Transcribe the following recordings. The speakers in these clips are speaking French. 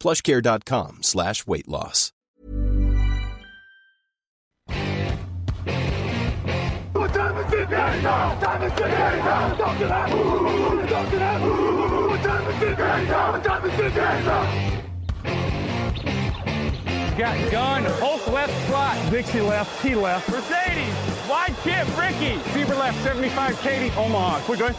plushcare.com slash weight loss. Got gun, Hulk left slot, Dixie left, T left, Mercedes, wide chip, Ricky, Fever left, 75, Katie, Omaha. We're good.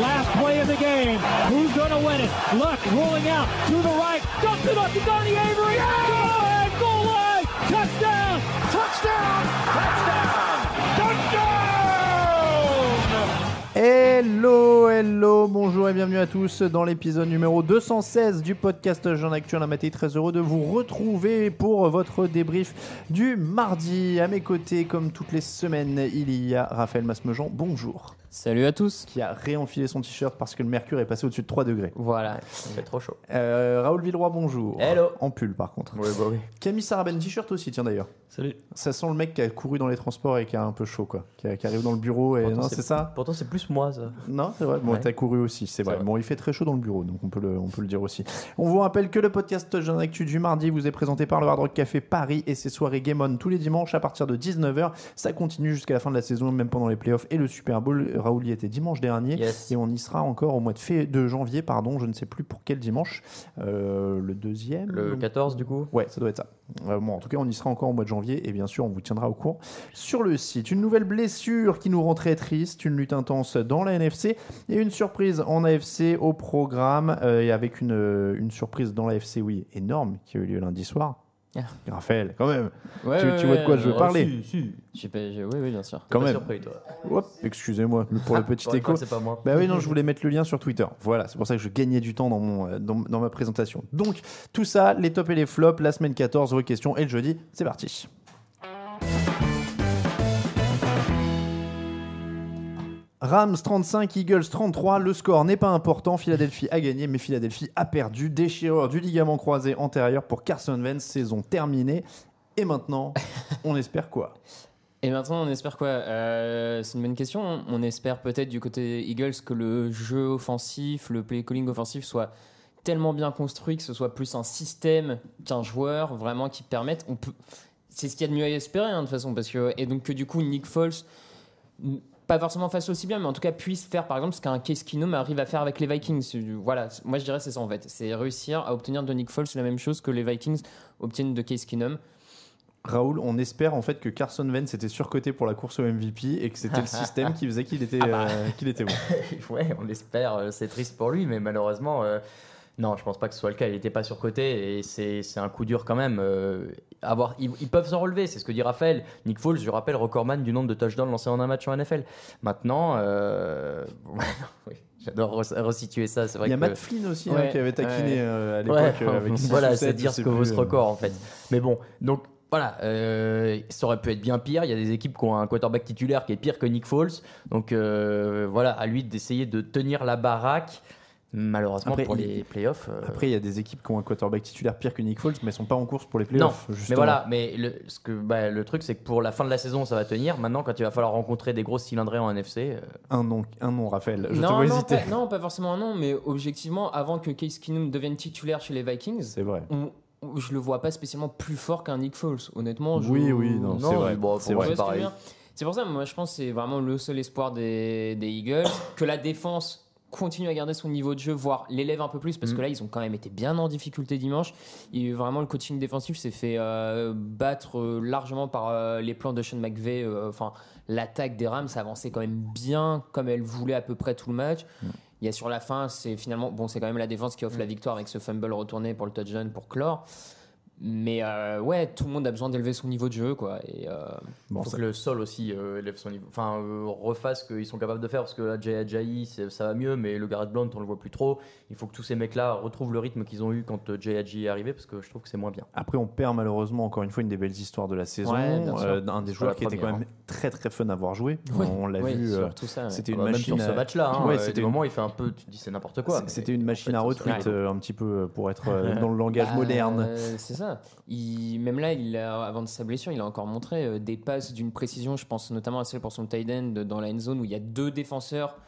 Last play of the game. Who's going to win it? Luck rolling out to the right. Dumps it up to Donnie Avery. Go ahead, goal line. Touchdown. Hello, hello, bonjour et bienvenue à tous dans l'épisode numéro 216 du podcast Jean Actuel. Matin très heureux de vous retrouver pour votre débrief du mardi. À mes côtés, comme toutes les semaines, il y a Raphaël Masmejean. Bonjour. Salut à tous. Qui a réenfilé son t-shirt parce que le mercure est passé au-dessus de 3 degrés. Voilà, il fait trop chaud. Euh, Raoul Villeroy, bonjour. Hello. En pull par contre. Oui, bah oui. Camille Saraben, t-shirt aussi, tiens d'ailleurs. Salut. Ça sent le mec qui a couru dans les transports et qui a un peu chaud, quoi. Qui, a- qui arrive dans le bureau et. Pourtant, non, c'est ça? Pourtant, c'est plus moi, ça. Non, c'est vrai. Bon, Ouais. t'as couru aussi, c'est vrai. vrai. Bon, il fait très chaud dans le bureau, donc on peut le, on peut le dire aussi. On vous rappelle que le podcast Jeune Actu du mardi vous est présenté par le Hard Rock Café Paris et ses soirées Game On tous les dimanches à partir de 19h. Ça continue jusqu'à la fin de la saison, même pendant les playoffs et le Super Bowl. Raoul y était dimanche dernier Yes. et on y sera encore au mois de, fév- de janvier, pardon, je ne sais plus pour quel dimanche. Euh, le deuxième Le 14, du coup? Ouais, ça doit être ça. Euh, bon, en tout cas, on y sera encore au mois de janvier et bien sûr, on vous tiendra au courant sur le site. Une nouvelle blessure qui nous rend très triste, une lutte intense dans la NFC et une surprise en AFC au programme euh, et avec une, euh, une surprise dans l'AFC, oui, énorme qui a eu lieu lundi soir. Ah. Raphaël, quand même. Ouais, Tu- ouais, tu vois de quoi je veux ouais, parler? Si, si. Pas, j'ai- oui, oui, bien sûr. Quand Pas même. surpris, toi. Hop, excusez-moi pour le petit Pour une écho. fois, C'est pas moi. Bah oui, non, je voulais mettre le lien sur Twitter. Voilà, c'est pour ça que je gagnais du temps dans, mon, euh, dans, dans ma présentation. Donc, tout ça, les tops et les flops, la semaine 14, vos questions et le jeudi, c'est parti. Rams 35, Eagles 33. Le score n'est pas important. Philadelphie a gagné, mais Philadelphie a perdu. Déchirure du ligament croisé antérieur pour Carson Wentz. Saison terminée. Et maintenant, on espère quoi? Et maintenant, on espère quoi? Euh, C'est une bonne question. On espère peut-être du côté Eagles que le jeu offensif, le play calling offensif soit tellement bien construit que ce soit plus un système qu'un joueur vraiment qui permette. On peut. C'est ce qu'il y a de mieux à espérer hein, de toute façon parce que et donc que du coup Nick Foles pas forcément fasse aussi bien, mais en tout cas puisse faire par exemple ce qu'un Case Keenum arrive à faire avec les Vikings. Voilà, moi je dirais c'est ça en fait. C'est réussir à obtenir de Nick Foles la même chose que les Vikings obtiennent de Case Keenum. Raoul, on espère en fait que Carson Wentz était surcoté pour la course au MVP et que c'était le système qui faisait qu'il était, euh, qu'il était bon. ouais, on l'espère. euh, C'est triste pour lui, mais malheureusement, euh, non, je pense pas que ce soit le cas. Il n'était pas surcoté et c'est un coup dur quand même. euh, avoir, ils, ils peuvent s'en relever, c'est ce que dit Raphaël. Nick Foles, je rappelle, recordman du nombre de touchdowns lancés en un match en NFL. Maintenant, euh, j'adore re- resituer ça. C'est vrai Il y a que Matt Flynn aussi hein, qui avait taquiné ouais. euh, à l'époque Ouais, euh, avec voilà, c'est dire ce que vaut ce euh. record en fait. Mais bon, donc voilà, euh, ça aurait pu être bien pire. Il y a des équipes qui ont un quarterback titulaire qui est pire que Nick Foles. Donc euh, voilà, à lui d'essayer de tenir la baraque. Malheureusement Après, pour les playoffs. euh, Après, il y a des équipes qui ont un quarterback titulaire pire que Nick Foles, mais elles sont pas en course pour les non, playoffs. mais justement. voilà, mais le, ce que, bah, le truc c'est que pour la fin de la saison ça va tenir. Maintenant, quand il va falloir rencontrer des grosses cylindrées en NFC, euh, Un nom, un nom, Raphaël. Je non, non, hésiter. pas, non, pas forcément un nom, mais objectivement, avant que Case Keenum devienne titulaire chez les Vikings, C'est vrai. on- on- je le vois pas spécialement plus fort qu'un Nick Foles. Honnêtement, je- Oui, oui, non, c'est vrai. bon, C'est pour vrai. moi, Tu vois ce que je veux pareil. C'est pour ça, moi, je pense que c'est vraiment le seul espoir des, des Eagles. que la défense continue à garder son niveau de jeu, voire l'élève un peu plus, parce que là, ils ont quand même été bien en difficulté dimanche. Et vraiment, le coaching défensif s'est fait euh, battre euh, largement par euh, les plans de Sean McVay. Enfin, l'attaque des Rams avançait quand même bien comme elle voulait à peu près tout le match. Il y a sur la fin, c'est finalement bon, c'est quand même la défense qui offre la victoire avec ce fumble retourné pour le touchdown pour clore. Mais euh, ouais, tout le monde a besoin d'élever son niveau de jeu, quoi. Et euh, Bon, faut que le sol aussi euh, élève son niveau. Enfin, euh, refasse ce qu'ils sont capables de faire parce que là, Jay ça va mieux, mais le Garrett Blount, on le voit plus trop. Il faut que tous ces mecs-là retrouvent le rythme qu'ils ont eu quand Jay Ajayi est arrivé parce que je trouve que c'est moins bien. Après, on perd malheureusement encore une fois une des belles histoires de la saison. Ouais. Euh, un des joueurs qui était quand même très très fun à voir jouer. Ouais. On l'a ouais, vu. ouais. C'était une bah, même machine. sur ce à- match-là, hein, Ouais, c'était moments, il fait un peu, tu te dis c'est n'importe quoi. C'était une machine en à retweet un petit peu pour être dans le langage Bah, moderne. c'est ça. Même là, il a, avant de sa blessure, il a encore montré euh, des passes d'une précision. Je pense notamment à celle pour son tight end dans la end zone où il y a deux défenseurs.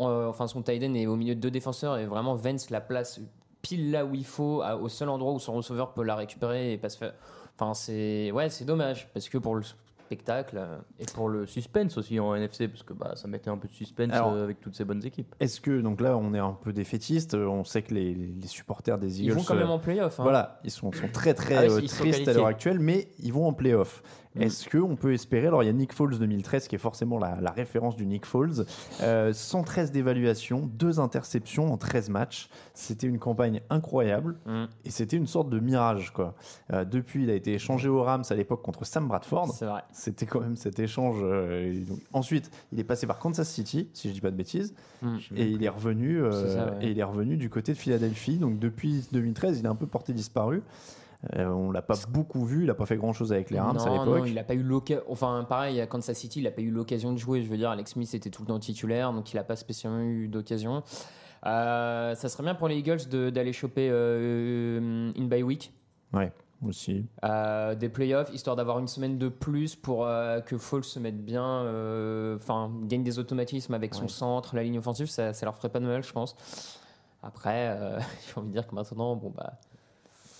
euh, enfin, son tight end est au milieu de deux défenseurs et vraiment Vance la place pile là où il faut, au seul endroit où son receveur peut la récupérer et pas se faire. Enfin, c'est ouais, c'est dommage parce que pour le spectacle. euh, Et pour le suspense aussi en NFC, parce que bah, ça mettait un peu de suspense Alors- euh, avec toutes ces bonnes équipes. Est-ce que, donc là, on est un peu défaitiste. euh, On sait que les, les supporters des Ils Eagles. vont quand euh, même en playoff. hein. Voilà, ils sont, sont très très Ah euh, ils sont tristes à l'heure actuelle, mais ils vont en playoff. Mm. Est-ce qu'on peut espérer Alors, il y a Nick Foles 2013 qui est forcément la, la référence du Nick Foles. Euh, 113 d'évaluation, 2 interceptions en 13 matchs. C'était une campagne incroyable Mm. et c'était une sorte de mirage. Quoi. Euh, depuis, il a été échangé aux Rams à l'époque contre Sam Bradford. C'est vrai. C'était quand même cet échange. euh, donc, ensuite, il est passé par Kansas City, si je dis pas de bêtises, Mm. et il est revenu. euh, C'est ça, ouais. Et il est revenu du côté de Philadelphie. Donc depuis 2013, il est un peu porté disparu. Euh, on l'a pas beaucoup vu. Il a pas fait grand chose avec les Rams à non, l'époque. non, il a pas eu l'occasion. Enfin, pareil, à Kansas City, il a pas eu l'occasion de jouer. Je veux dire, Alex Smith était tout le temps titulaire, donc il a pas spécialement eu d'occasion. Euh, ça serait bien pour les Eagles d'aller choper euh, in by week. Ouais, aussi. euh, des playoffs, histoire d'avoir une semaine de plus pour que Foles se mette bien, enfin, gagne des automatismes avec son centre, la ligne offensive, ça, ça leur ferait pas de mal, je pense. Après, j'ai envie de dire que maintenant, bon, bah.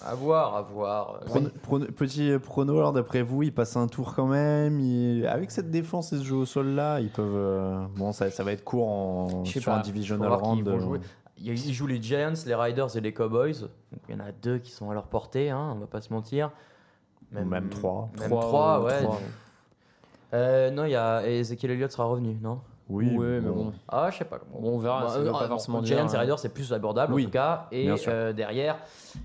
À voir, à voir. Prono- prono- petit prono, alors d'après vous, il passe un tour quand même. Avec cette défense et ce jeu au sol là, ils peuvent. euh, Bon, ça, ça va être court en... Sur pas. un divisional round. euh, Ils jouent les Giants, les Riders et les Cowboys. Donc il y en a deux qui sont à leur portée, hein, on va pas se mentir. Ou même trois. Même Trois, trois, euh, ouais. trois. Euh, non, il y a Ezekiel Elliott sera revenu, non? Oui, Ouais, mais bon. Ah, je sais pas. Bon, on verra, ça veut pas euh, forcément Giants dire, et hein. Raiders, c'est plus abordable Oui, en tout cas. Et bien sûr. euh, derrière,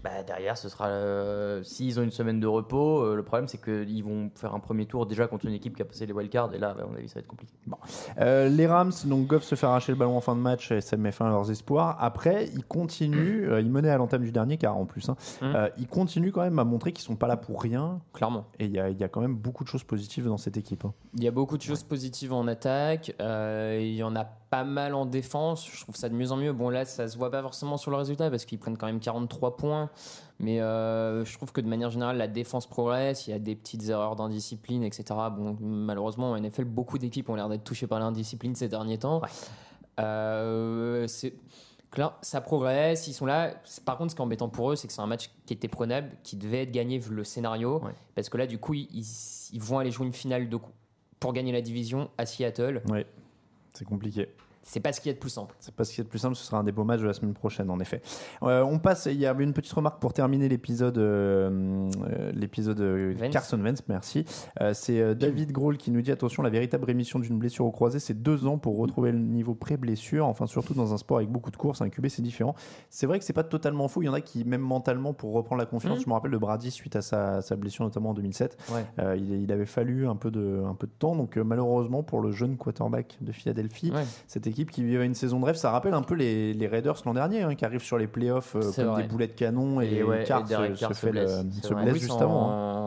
bah, derrière, ce sera. euh, S'ils ont une semaine de repos, euh, le problème c'est qu'ils vont faire un premier tour déjà contre une équipe qui a passé les wildcards. Et là, à mon avis, ça va être compliqué. Euh, les Rams, donc Goff se fait arracher le ballon en fin de match et ça met fin à leurs espoirs. Après, ils continuent, euh, ils menaient à l'entame du dernier car en plus, hein, Mm. euh, ils continuent quand même à montrer qu'ils sont pas là pour rien. Clairement. Et il y a, il y a quand même beaucoup de choses positives dans cette équipe. hein. Il y a beaucoup de choses positives en attaque. euh, il y en a pas mal en défense. Je trouve ça de mieux en mieux. Bon, là, ça se voit pas forcément sur le résultat parce qu'ils prennent quand même 43 points. Mais euh, je trouve que de manière générale, la défense progresse. Il y a des petites erreurs d'indiscipline, etc. Bon, malheureusement, en NFL, beaucoup d'équipes ont l'air d'être touchées par l'indiscipline ces derniers temps. Euh, c'est. Là, ça progresse, ils sont là. Par contre, ce qui est embêtant pour eux, c'est que c'est un match qui était prenable, qui devait être gagné vu le scénario. Ouais. Parce que là, du coup, ils, ils vont aller jouer une finale de, pour gagner la division à Seattle. Ouais, c'est compliqué. C'est pas ce qu'il y a de plus simple. C'est pas ce qui est le plus simple, ce sera un des beaux matchs de la semaine prochaine, en effet. Euh, on passe, il y avait une petite remarque pour terminer l'épisode euh, l'épisode euh, Vance. Carson Vance, merci. Euh, c'est David Grohl qui nous dit attention, la véritable rémission d'une blessure au croisé, c'est deux ans pour retrouver le niveau pré-blessure. Enfin, surtout dans un sport avec beaucoup de courses, un QB, c'est différent. C'est vrai que c'est pas totalement faux. Il y en a qui, même mentalement, pour reprendre la confiance, Mhm. je me rappelle de Brady suite à sa, sa blessure, notamment en 2007. Ouais. Il, il avait fallu un peu de, un peu de temps. Donc, malheureusement, pour le jeune quarterback de Philadelphie, Ouais. cette équipe qui vivait une saison de rêve, ça rappelle un peu les, les Raiders l'an dernier, hein, qui arrivent sur les playoffs euh, comme vrai. des boulets de canon et, Et ouais, Carr et Derek se, Carr se se fait blesse, le- se blesse Oui, juste c'est avant. hein.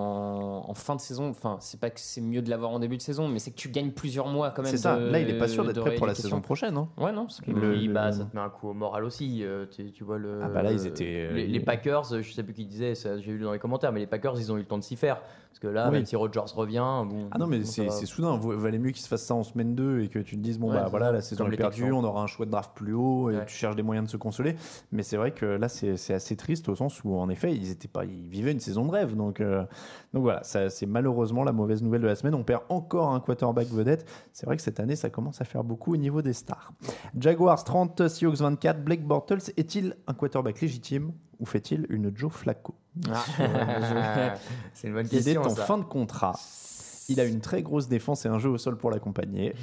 en, en fin de saison, enfin, c'est pas que c'est mieux de l'avoir en début de saison, mais c'est que tu gagnes plusieurs mois quand même. C'est ça. de- Là, il est pas sûr d'être prêt pour la saison prochaine. hein. Ouais, non, c'est Et Le- le- bah, ça te met un coup au moral aussi. euh, tu, tu vois le. Ah bah là, ils étaient, euh, Les, Packers, je sais plus qui disait, j'ai lu dans les commentaires, mais les Packers, ils ont eu le temps de s'y faire. Parce que là, Oui. même si Rogers revient. Bon, Ah non, mais c'est soudain. Il valait mieux qu'il se fasse ça en semaine 2 et que tu te dises, bon, Ouais, bah voilà, la saison est Texans. on aura un choix de draft plus haut et Ouais. tu cherches des moyens de se consoler. Mais c'est vrai que là, c'est assez triste au sens où, en effet, ils, étaient pas, ils vivaient une saison de rêve. Donc, euh, donc voilà, c'est malheureusement la mauvaise nouvelle de la semaine. On perd encore un quarterback vedette. C'est vrai que cette année, ça commence à faire beaucoup au niveau des stars. Jaguars 30, Seahawks 24. Blake Bortles est-il un quarterback légitime ou fait-il une Joe Flacco? C'est une bonne Il est question. en ça. fin de contrat. Il a une très grosse défense et un jeu au sol pour l'accompagner.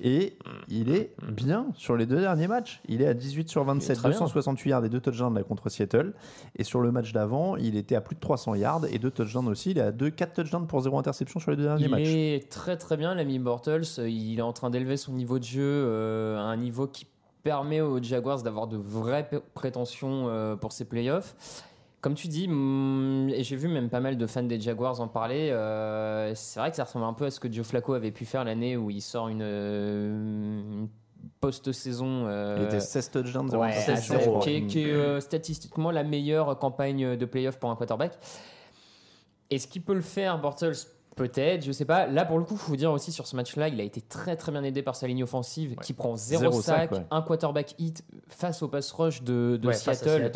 Et il est bien sur les deux derniers matchs. Il est à 18 sur 27, très bien. 268 yards et deux touchdowns là contre Seattle. Et sur le match d'avant, il était à plus de 300 yards et deux touchdowns aussi. Il est à 2, 4 touchdowns pour 0 interception sur les deux derniers Il matchs. est très très bien, l'ami Bortles. Il est en train d'élever son niveau de jeu euh, à un niveau qui permet aux Jaguars d'avoir de vraies prétentions euh, pour ces playoffs. Comme tu dis, hum, et j'ai vu même pas mal de fans des Jaguars en parler, euh, c'est vrai que ça ressemble un peu à ce que Joe Flacco avait pu faire l'année où il sort une, euh, une post-saison. euh, Il était 16 touchdowns, 0 Ouais, interception, assez- je crois. qui est, qui est, euh, statistiquement la meilleure campagne de playoff pour un quarterback. Est-ce qu'il peut le faire, Bortles? Peut-être, je sais pas. Là, pour le coup, faut dire aussi sur ce match-là, il a été très très bien aidé par sa ligne offensive qui prend 0 Zéro sac, sac, ouais. un quarterback hit face au pass rush de, de Ouais, Seattle.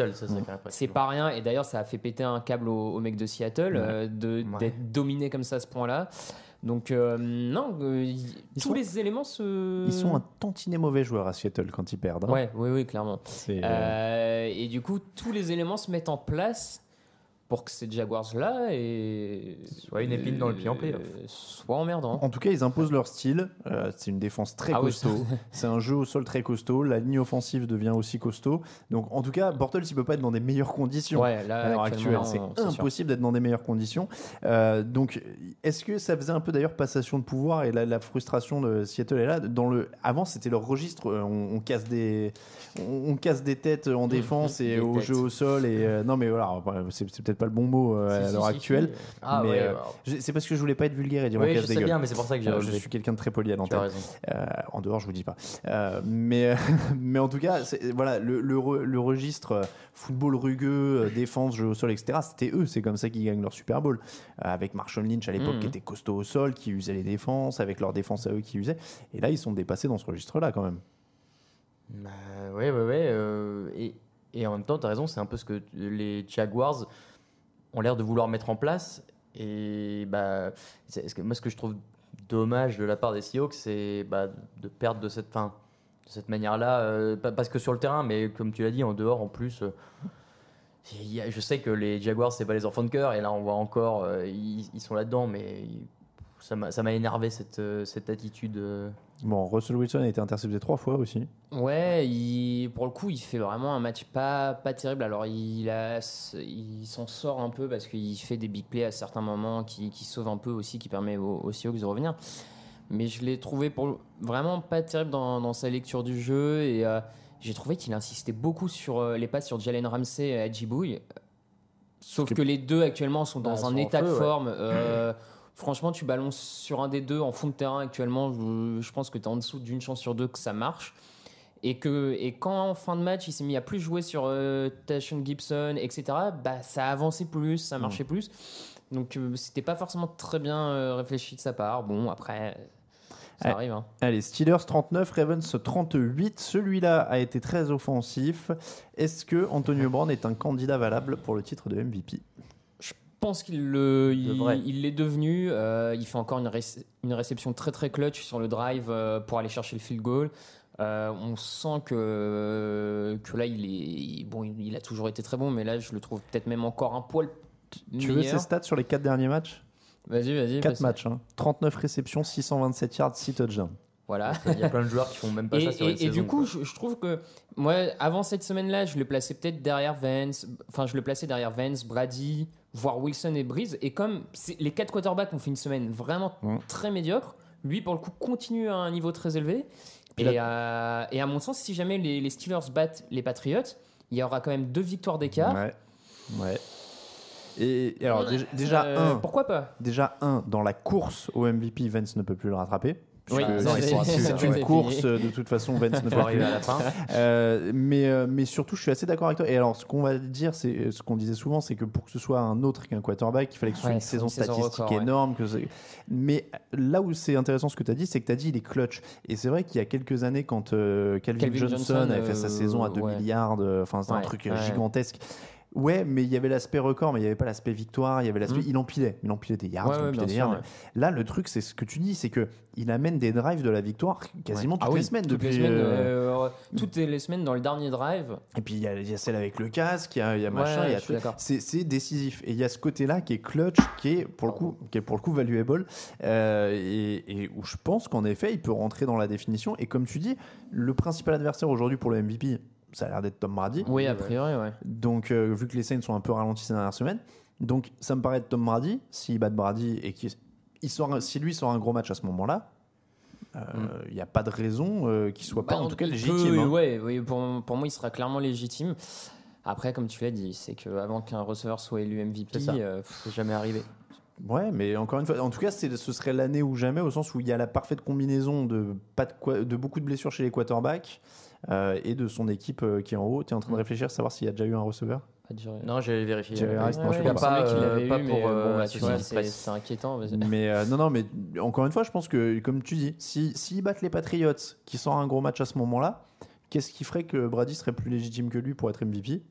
C'est pas rien, et d'ailleurs, ça a fait péter un câble au, au mec de Seattle euh, de- Ouais. d'être dominé comme ça à ce point-là. Donc, euh, non, euh, tous sont- les éléments se. Ils sont un tantinet mauvais joueurs à Seattle quand ils perdent. hein. Ouais, oui, oui, clairement. C'est, Euh, et du coup, tous les éléments se mettent en place pour que ces Jaguars-là et Soit une épine dans le pied en playoff. soient emmerdants. En tout cas, ils imposent leur style. Euh, c'est une défense très Ah oui, costaud. c'est un jeu au sol très costaud. La ligne offensive devient aussi costaud. Donc, en tout cas, Bortles, il peut pas être dans des meilleures conditions. Ouais, là, à l'heure actuellement, actuelle, c'est impossible d'être dans des meilleures conditions. Euh, donc, est-ce que ça faisait un peu d'ailleurs passation de pouvoir et la, la frustration de Seattle est là? Dans le Avant, c'était leur registre. euh, On, on casse des, on, on casse des têtes en défense et Des au têtes. jeu au sol. Et euh, non, mais voilà, c'est peut-être pas le bon mot euh, Si, à l'heure si, actuelle. si. Ah mais, ouais, euh, c'est parce que je voulais pas être vulgaire et dire Oui, je sais bien, mais c'est pour ça que Euh, je relevé. suis quelqu'un de très poli à l'antenne. Euh, en dehors, je vous dis pas. Euh, mais, mais en tout cas, voilà, le, le, re- le registre euh, football rugueux, euh, défense, jeu au sol, etc., c'était eux. C'est comme ça qu'ils gagnent leur Super Bowl. Euh, avec Marshall Lynch à l'époque Mhm. qui était costaud au sol, qui usait les défenses, avec leur défense à eux qui usaient. Et là, ils sont dépassés dans ce registre-là quand même. Bah, ouais, ouais, ouais. euh, et, et en même temps, tu as raison, c'est un peu ce que les Jaguars ont l'air de vouloir mettre en place. Et bah, que- moi, ce que je trouve dommage de la part des Seahawks, c'est bah, de perdre de cette, fin, de cette manière-là. euh, pas- parce que sur le terrain, mais comme tu l'as dit, en dehors, en plus. euh, y je sais que les Jaguars, c'est pas les enfants de cœur, et là, on voit encore, euh, ils, ils sont là-dedans, mais ça m'a énervé cette, euh, cette attitude. euh. Bon, Russell Wilson a été intercepté trois fois aussi. Ouais, il- pour le coup, il fait vraiment un match pas, pas terrible. Alors, il, a- il s'en sort un peu parce qu'il fait des big plays à certains moments qui, qui sauvent un peu aussi, qui permet aux, aux Seahawks de revenir. Mais je l'ai trouvé pour, vraiment pas terrible dans, dans sa lecture du jeu et euh, j'ai trouvé qu'il insistait beaucoup sur euh, les passes sur Jalen Ramsey et Adjibouille. Sauf que les deux actuellement sont dans Bah, un sont état de ouais. forme. euh, Franchement, tu balances sur un des deux en fond de terrain actuellement. Je, je pense que tu es en dessous d'une chance sur deux que ça marche. Et, que, et quand en fin de match, il s'est mis à plus jouer sur euh, Tashon Gibson, etc., bah, ça avançait plus, ça marchait plus. Donc euh, c'était pas forcément très bien euh, réfléchi de sa part. Bon, après, ça Ouais. arrive. hein. Allez, Steelers 39, Ravens 38. Celui-là a été très offensif. Est-ce que Antonio Brown est un candidat valable pour le titre de MVP pense qu'il le, il, l'est devenu. Euh, il fait encore une, réc- une réception très très clutch sur le drive euh, pour aller chercher le field goal. Euh, on sent que, que là, il est bon. Il, a toujours été très bon, mais là, je le trouve peut-être même encore un poil Tu veux ses stats sur les 4 derniers matchs? Vas-y, vas-y. 4 parce- matchs, hein. 39 réceptions, 627 yards, 6 touchdowns. Voilà. Il y a plein de joueurs qui font même pas Et, ça sur et- une et saison. du coup, je, je trouve que moi, avant cette semaine-là, je le plaçais peut-être derrière Vance. Enfin, je le plaçais derrière Vance, Brady, voire Wilson et Breeze. Et comme les quatre quarterbacks ont fait une semaine vraiment très médiocre, lui, pour le coup, continue à un niveau très élevé. Et Et, à, et à mon sens, si jamais les, les Steelers battent les Patriots, il y aura quand même deux victoires d'écart. Ouais. Ouais. Et, et alors, déjà, déjà Euh, un, Pourquoi pas? Déjà, un, dans la course au MVP, Vance ne peut plus le rattraper. Oui, ça, c'est- une course, de toute façon, Vance ne peut arriver à la fin. Euh, mais, euh, mais surtout, je suis assez d'accord avec toi. Et alors, ce qu'on va dire, c'est euh, ce qu'on disait souvent, c'est que pour que ce soit un autre qu'un quarterback, il fallait que ce soit Ouais, une saison une statistique record, ouais. énorme. Que mais là où c'est intéressant ce que tu as dit, c'est que tu as dit il est clutch. Et c'est vrai qu'il y a quelques années, quand euh, Calvin, Calvin Johnson, avait fait sa saison à 2 ouais. milliards, enfin, c'est un truc gigantesque. Ouais, mais il y avait l'aspect record, mais il n'y avait pas l'aspect victoire. Il y avait l'aspect. Mm. Il empilait. Il empilait des yards. Ouais, il empilait des sûr, yards. ouais. Là, le truc, c'est ce que tu dis, c'est que il amène des drives de la victoire quasiment toutes Ah oui, les semaines toutes depuis. les semaines, euh, euh, toutes les semaines dans le dernier drive. Et puis il y, a- il y a celle avec le casque, il y a, y a machin, y a tout. C'est c'est décisif. Et il y a ce côté-là qui est clutch, qui est pour le coup, qui est pour le coup valuable, euh, et, et où je pense qu'en effet, il peut rentrer dans la définition. Et comme tu dis, le principal adversaire aujourd'hui pour le MVP, ça a l'air d'être Tom Brady. Oui, a priori, ouais. Donc, euh, vu que les Saints sont un peu ralentis ces dernières semaines, donc ça me paraît être Tom Brady. S'il bat Brady et qu'il il sort si lui sort un gros match à ce moment-là, euh, il n'y a pas de raison euh, qu'il soit pas Bah, en tout cas légitime. peut- hein. ouais, oui, pour, pour moi, il sera clairement légitime. Après, comme tu l'as dit, c'est qu'avant qu'un receveur soit élu MVP, C'est euh, C'est jamais arrivé. Ouais, mais encore une fois, en tout cas, ce serait l'année ou jamais, au sens où il y a la parfaite combinaison de, pas de, quoi- de beaucoup de blessures chez les quarterbacks euh, et de son équipe euh, qui est en haut. Tu es en train de réfléchir, savoir s'il y a déjà eu un receveur? Non, j'allais vérifier. Jerry Rice, non, en je crois pas. euh, qu'il pas l'avait eu, pour mais euh, bon, bah, c'est inquiétant. vas-y. Mais euh, non, non, mais encore une fois, je pense que, comme tu dis, si s'ils battent les Patriots, qui sort un gros match à ce moment-là, qu'est-ce qui ferait que Brady serait plus légitime que lui pour être MVP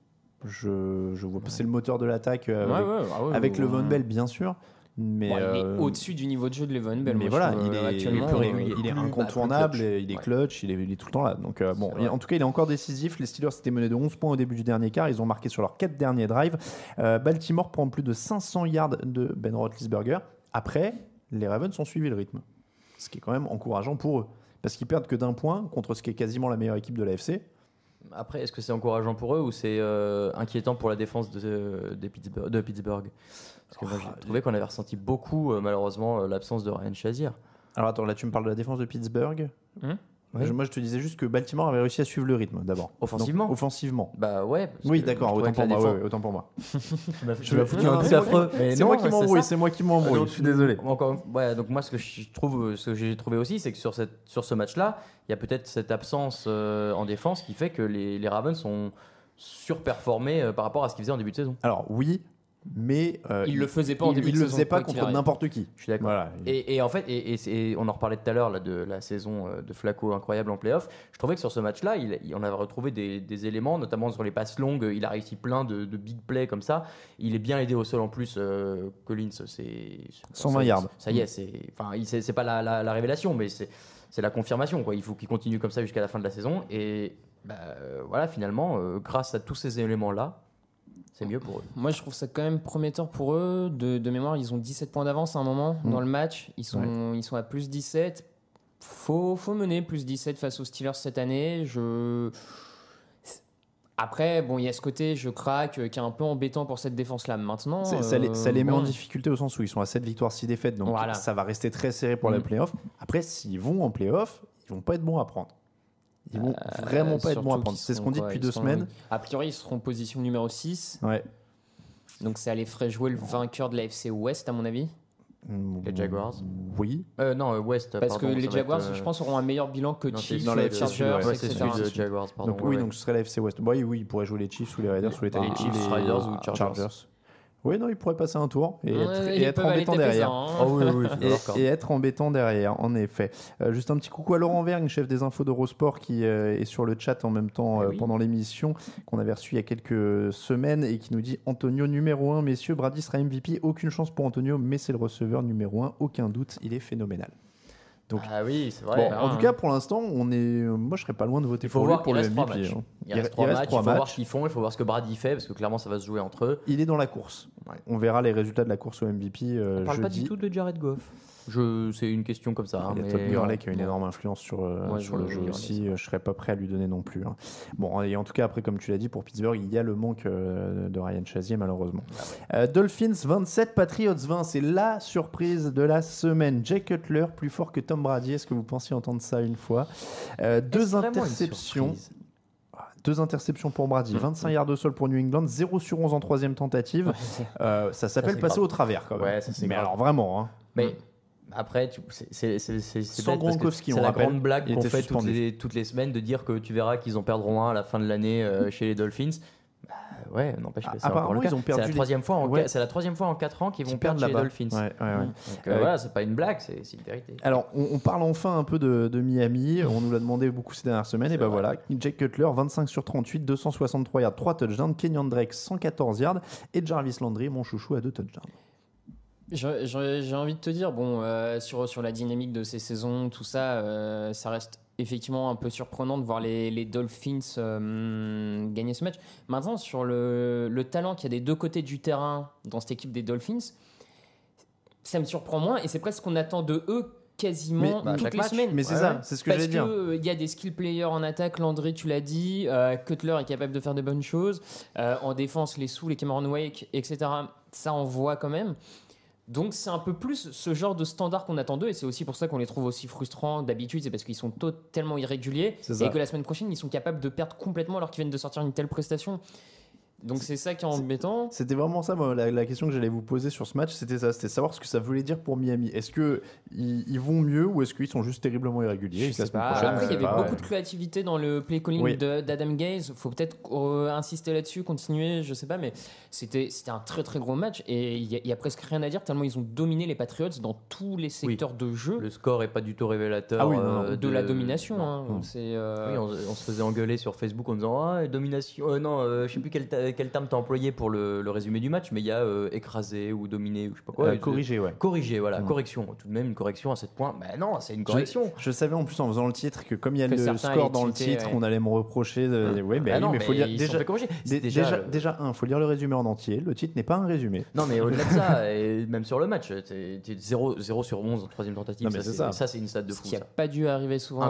Je, je vois pas. C'est le moteur de l'attaque Ouais, avec, ouais, ah ouais, avec ouais, le ouais. Von Bell, bien sûr. Mais Bon, il euh, est au-dessus du niveau de jeu de Levan Bell. mais voilà, il euh, est, actuellement. il est, il est plus- incontournable, bah, il est Ouais. clutch, il est, il est tout le temps là. Donc euh, bon, en tout cas, il est encore décisif. Les Steelers s'étaient menés de 11 points au début du dernier quart. Ils ont marqué sur leurs 4 derniers drives. Euh, Baltimore prend plus de 500 yards de Ben Roethlisberger. Après, les Ravens ont suivi le rythme, ce qui est quand même encourageant pour eux, parce qu'ils perdent que d'un point contre ce qui est quasiment la meilleure équipe de l'AFC. Après, est-ce que c'est encourageant pour eux ou c'est euh, inquiétant pour la défense de, des Pittsburgh, de Pittsburgh? Parce que moi, Oh, j'ai trouvé qu'on avait ressenti beaucoup, euh, malheureusement, euh, l'absence de Ryan Shazier. Alors attends, là tu me parles de la défense de Pittsburgh. Hum. Je- moi, je te disais juste que Baltimore avait réussi à suivre le rythme d'abord. Offensivement Donc, Offensivement. Bah ouais. parce Oui, que d'accord, je trouvais autant que pour la moi. défense- ouais, ouais, autant pour moi. M'as foutu un truc c'est moi affreux. Mais C'est non, moi qui m'embrouille, ça. c'est moi qui m'embrouille. Donc, Je suis désolé. Encore, une- ouais, donc moi, ce que je trouve, ce que j'ai trouvé aussi, c'est que sur, cette, sur ce match-là, il y a peut-être cette absence euh, en défense qui fait que les, les Ravens sont surperformés euh, par rapport à ce qu'ils faisaient en début de saison. Alors oui, mais euh, Il le faisait pas en début il de le faisait pas contre n'importe qui. Je suis d'accord. Voilà. Et, et en fait, et, on en reparlait tout à l'heure de la saison euh, de Flacco incroyable en playoff. Je trouvais que sur ce match-là, il, il- on avait retrouvé des, des éléments, notamment sur les passes longues. Il a réussi plein de, de big plays comme ça. Il est bien aidé au sol en plus. Euh, Collins, c'est 120 ça- yards. Ça y est, c'est enfin, c'est pas la, la- la révélation, mais c'est la confirmation. Quoi. Il faut qu'il continue comme ça jusqu'à la fin de la saison. Et bah, euh, voilà, finalement, euh, grâce à tous ces éléments-là, c'est mieux pour eux. Moi, je trouve ça quand même prometteur pour eux. De, de mémoire, ils ont 17 points d'avance à un moment Mm. dans le match. Ils sont, ils sont à plus 17. Faut, faut mener plus 17 face aux Steelers cette année. Je... Après, bon, il y a ce côté, je craque, euh, qui est un peu embêtant pour cette défense-là. Maintenant, C'est- ça, les, euh, ça les met en difficulté au sens où ils sont à 7 victoires, 6 défaites. Donc Voilà. ça va rester très serré pour les Mm. playoffs. Après, s'ils vont en playoffs, ils vont pas être bons à prendre. Ils vont vraiment pas être bons à Euh, prendre. C'est ce qu'on dit depuis deux sont- semaines. A priori, ils seront en position numéro 6. Ouais. Donc ça les ferait jouer le vainqueur de la FC West, à mon avis. Les Jaguars Oui. Euh, non, euh, West. Parce pardon, que les être, Jaguars, euh, je pense, auront un meilleur bilan que non, Chiefs, dans la euh, FC Chargers, Sud, ouais. Ouais, c'est etc. celui de Jaguars, pardon. Donc ouais, oui, ouais. donc ce serait la FC West. Bah oui, oui, ils pourraient jouer les Chiefs ou les Raiders ou les Les. Chiefs, Raiders ou Chargers. Oui, non, ils pourraient passer un tour et Ouais, être, et embêtant derrière. hein. Oh oui, oui, d'accord. Et, et être embêtant derrière, en effet. Euh, juste un petit coucou à Laurent Vergne, chef des infos d'Eurosport, qui euh, est sur le chat en même temps Eh euh, oui. pendant l'émission, qu'on avait reçu il y a quelques semaines, et qui nous dit Antonio numéro 1, messieurs, Brady sera MVP, aucune chance pour Antonio, mais c'est le receveur numéro 1, aucun doute, il est phénoménal. Donc, Ah oui, c'est bon, vrai. en tout cas, pour l'instant, on est, moi je serais pas loin de voter Il faut pour lui pour il le MVP. matchs. hein. Il reste trois matchs, il trois faut voir ce qu'ils font, il faut voir ce que Brady fait, parce que clairement ça va se jouer entre eux. Il est dans la course. Ouais. On verra les résultats de la course au MVP euh, On parle pas du tout de Jared Goff. Je, c'est une question comme ça. hein, Il y a mais- Todd Gurley qui a une énorme influence sur, euh, Ouais, sur je- le je jeu aussi. vrai. Je serais pas prêt à lui donner non plus. hein. Bon, et en tout cas, après, comme tu l'as dit, pour Pittsburgh, il y a le manque euh, de Ryan Chazier, malheureusement. Ah Euh, Dolphins 27, Patriots 20. C'est la surprise de la semaine. Jay Cutler, plus fort que Tom Brady. Est-ce que vous pensiez entendre ça une fois? Euh, Deux interceptions. Deux interceptions pour Brady, 25 yards de sol pour New England, 0 sur 11 en troisième tentative. Euh, ça s'appelle passer grave. au travers quand même. Ouais, ça, Mais grave. alors vraiment, hein. Mais après, c'est- la grande blague qu'on fait toutes les, toutes les semaines de dire que tu verras qu'ils en perdront un à la fin de l'année euh, chez les Dolphins. Euh, Ouais, n'empêche que c'est Apparemment, encore le cas. ils ont perdu C'est la les- troisième fois en Ouais. c'est la troisième fois en 4 ans qu'ils Qui vont perdre les là-bas. Dolphins. Ouais, ouais, ouais. Donc euh, Euh, voilà, c'est pas une blague, c'est c'est une vérité. Alors, on, on parle enfin un peu de, de Miami. On nous l'a demandé beaucoup ces dernières semaines. Et ben voilà, Jake Cutler, 25 sur 38, 263 yards, 3 touchdowns. Kenyon Drake, 114 yards. Et Jarvis Landry, mon chouchou, à 2 touchdowns. J'ai envie de te dire, bon, euh, sur, sur la dynamique de ces saisons, tout ça, euh, ça reste effectivement un peu surprenant de voir les, les Dolphins euh, gagner ce match. Maintenant, sur le, le talent qu'il y a des deux côtés du terrain dans cette équipe des Dolphins, ça me surprend moins et c'est presque ce qu'on attend de eux quasiment Mais- bah, toutes les match. semaines. Mais c'est Ouais, ça, c'est ce que Parce j'allais dire. qu'il y a des skill players en attaque, Landry, tu l'as dit, euh, Cutler est capable de faire de bonnes choses. Euh, en défense, les sous, les Cameron Wake, etc., ça on voit quand même. Donc c'est un peu plus ce genre de standard qu'on attend d'eux et c'est aussi pour ça qu'on les trouve aussi frustrants d'habitude, c'est parce qu'ils sont totalement irréguliers et que la semaine prochaine ils sont capables de perdre complètement alors qu'ils viennent de sortir une telle prestation. Donc c'est ça qui est embêtant. C'était vraiment ça, moi, la, la question que j'allais vous poser sur ce match, c'était ça, c'était savoir ce que ça voulait dire pour Miami. Est-ce que ils, ils vont mieux ou est-ce qu'ils sont juste terriblement irréguliers la semaine prochaine, Après, il y avait pas- beaucoup de créativité dans le play calling Oui. de- d'Adam Gaze. Faut peut-être euh, insister là-dessus, continuer, je sais pas, mais c'était c'était un très très gros match et il y, a- il y a presque rien à dire tellement ils ont dominé les Patriots dans tous les secteurs de jeu Le score est pas du tout révélateur Ah oui, non, non. euh, de, la domination. hein. Non. C'est euh, Oui, on, on se faisait engueuler sur Facebook en disant ah domination euh, non euh, je sais plus quel, ta- quel terme t'as employé pour le, le résumé du match mais il y a euh, écrasé ou dominé ou je sais pas quoi Euh, corrigé, ouais. corrigé voilà Mm. correction tout de même une correction à 7 points bah non c'est une correction je savais en plus en faisant le titre que comme il y a Que le score dans le titre, ouais. on allait me reprocher. De... Ouais, mais, Bah oui, non, mais faut lire déjà. Déjà, Déjà, euh, déjà, un, faut lire le résumé en entier. Le titre n'est pas un résumé. non mais au-delà de ça et même sur le match t'es t'es 0, 0 sur 11 en troisième tentative Non, mais c'est ça. ça c'est une stat de ce fou qui a ça. pas dû arriver souvent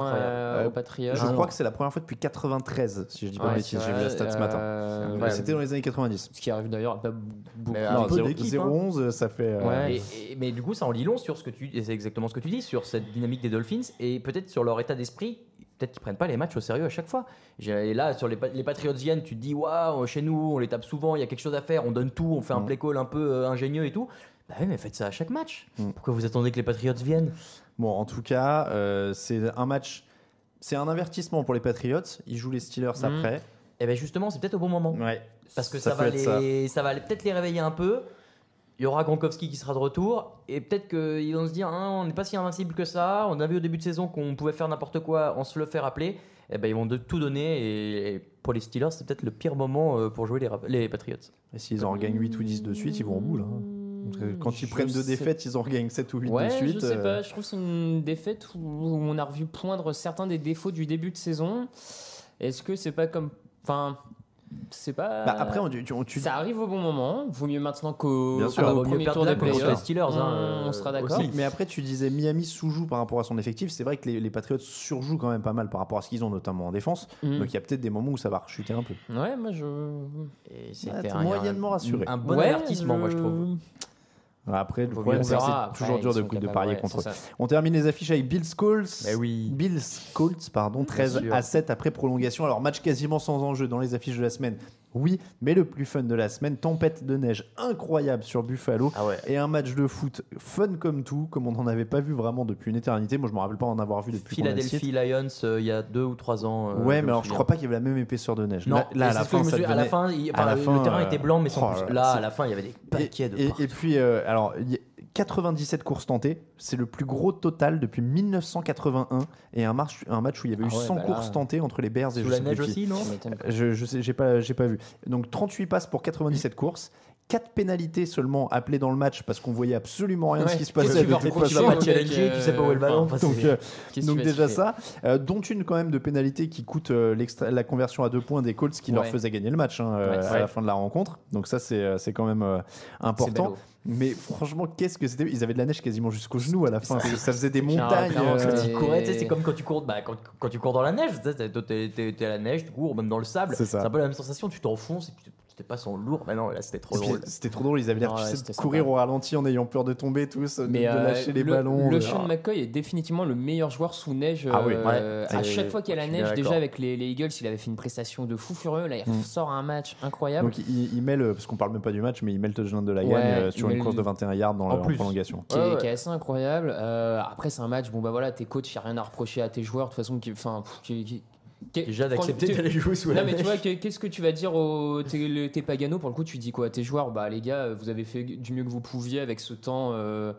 aux Patriots. Je Ah, crois que c'est la première fois depuis 93, si je dis pas Ouais, de bêtises. J'ai vu la stat ce matin. euh, Dans les années 90. Ce qui arrive d'ailleurs pas beaucoup. Mais, un peu 0, d'équipe, 0-11, ça fait. euh, Ouais. Et- et- mais du coup, ça en dit long sur ce que tu, et c'est exactement ce que tu dis, sur cette dynamique des Dolphins et peut-être sur leur état d'esprit. Peut-être qu'ils prennent pas les matchs au sérieux à chaque fois. J'ai- Et là, sur les, Pa- les Patriots viennent, tu te dis, waouh, chez nous, on les tape souvent, il y a quelque chose à faire, on donne tout, on fait un Mhm. play call un peu euh, ingénieux et tout. Bah oui, mais faites ça à chaque match. Mhm. Pourquoi vous attendez que les Patriots viennent? Bon, en tout cas, euh, c'est un match. C'est un avertissement pour les Patriots. Ils jouent les Steelers Mhm. après. Et bien justement, c'est peut-être au bon moment. Ouais. Parce que Ça va, être ça. les, ça. va peut-être les réveiller un peu. Il y aura Gronkowski qui sera de retour. Et peut-être qu'ils vont se dire hein, on n'est pas si invincible que ça. On a vu au début de saison qu'on pouvait faire n'importe quoi en se le faire appeler. Et ben, ils vont de tout donner. Et, et pour les Steelers, c'est peut-être le pire moment euh, pour jouer les, les Patriots. Et s'ils en regagnent 8 ou 10 de suite, ils vont au bout là. hein. Quand ils Je prennent deux sais défaites, ils en regagnent 7 ou 8 Ouais, de suite. je sais euh, pas. Je trouve que c'est une défaite où on a revu poindre certains des défauts du début de saison. Est-ce que c'est pas comme. Enfin. C'est pas. Bah, après, on, tu, tu- tu- Ça arrive au bon moment. Vaut mieux maintenant qu'au Ah, premier tour des playoffs. les Steelers, hein, on, on sera d'accord. aussi. Mais après, tu disais Miami sous-joue par rapport à son effectif. C'est vrai que les, les Patriots surjouent quand même pas mal par rapport à ce qu'ils ont, notamment en défense. Mhm. Donc il y a peut-être des moments où ça va rechuter un peu. Ouais, moi je. Et Ah, c'était un, moyennement rassuré. Un bon Ouais, avertissement, moi, je trouve. Après, le problème, c'est toujours dur de, parier ouais, contre eux. On termine les affiches avec Bills Colts. Mais oui. Bills Colts, pardon, 13 sûr. à 7 après prolongation. Alors, match quasiment sans enjeu dans les affiches de la semaine. Oui, mais le plus fun de la semaine, tempête de neige incroyable sur Buffalo. Ah ouais. Et un match de foot fun comme tout, comme on n'en avait pas vu vraiment depuis une éternité. Moi, je me rappelle pas en avoir vu depuis. Philadelphie Lions, euh, il y a deux ou trois ans. euh, Ouais, mais alors je crois pas qu'il y avait la même épaisseur de neige. Non, là, à la fin, à la il- à la le fin, terrain euh, était blanc, mais sans oh plus. là à la fin, il y avait des paquets de Et, puis, euh, alors, y 97 courses tentées, c'est le plus gros total depuis 1981 et un match, un match où il y avait eu Ah ouais, 100 bah là. courses tentées entre les Bears et Sous je la sais neige aussi, non? Je, je sais, j'ai pas, j'ai pas vu. Donc 38 passes pour 97 courses. 4 pénalités seulement appelées dans le match parce qu'on voyait absolument rien de Ouais, ce qui se passait. tu vas pas challenger, tu sais pas où est le euh, ballon. enfin, enfin, Donc, euh, donc déjà ça, euh, dont une quand même de pénalité qui coûte euh, la conversion à deux points des Colts qui leur faisait gagner le match hein, euh, Ouais. à la fin de la rencontre. Donc ça c'est euh, c'est quand même euh, important. Mais franchement, qu'est-ce que c'était? Ils avaient de la neige quasiment jusqu'aux genoux à la fin. Ça faisait des montagnes. euh, c'est comme quand tu cours, bah, quand, quand tu cours dans la neige, t'es- à la neige, tu cours, même dans le sable. C'est ça. C'est un peu la même sensation, tu t'enfonces et puis te passes en lourd. Mais non, là c'était trop drôle. C'était trop drôle, ils avaient l'air c'était de courir sympa. au ralenti en ayant peur de tomber tous, de, Mais de euh, lâcher les le, ballons. Le de- Sean McCoy est définitivement le meilleur joueur sous neige. Ah oui, euh, ouais. à C'est- chaque fois qu'il y a la neige, déjà avec les, les Eagles, il avait fait une prestation de fou furieux. Là, il Mm. sort un match incroyable. Donc il, il met le, parce qu'on parle même pas du match, mais il met le touchdown de la Ouais, euh, sur une le- course de 21 yards dans En la plus. prolongation. qui, est, Ouais, ouais. qui est assez incroyable. Euh, après, c'est un match, bon bah voilà, tes coachs, il n'y a rien à reprocher à tes joueurs, de toute façon, qui, enfin, Déjà d'accepter d'aller jouer sous la Non mais tu vois, que- qu'est-ce que tu vas dire aux tes Pagano pour le coup Tu dis quoi? Tes joueurs, bah les gars, vous avez fait du mieux que vous pouviez avec ce temps. euh,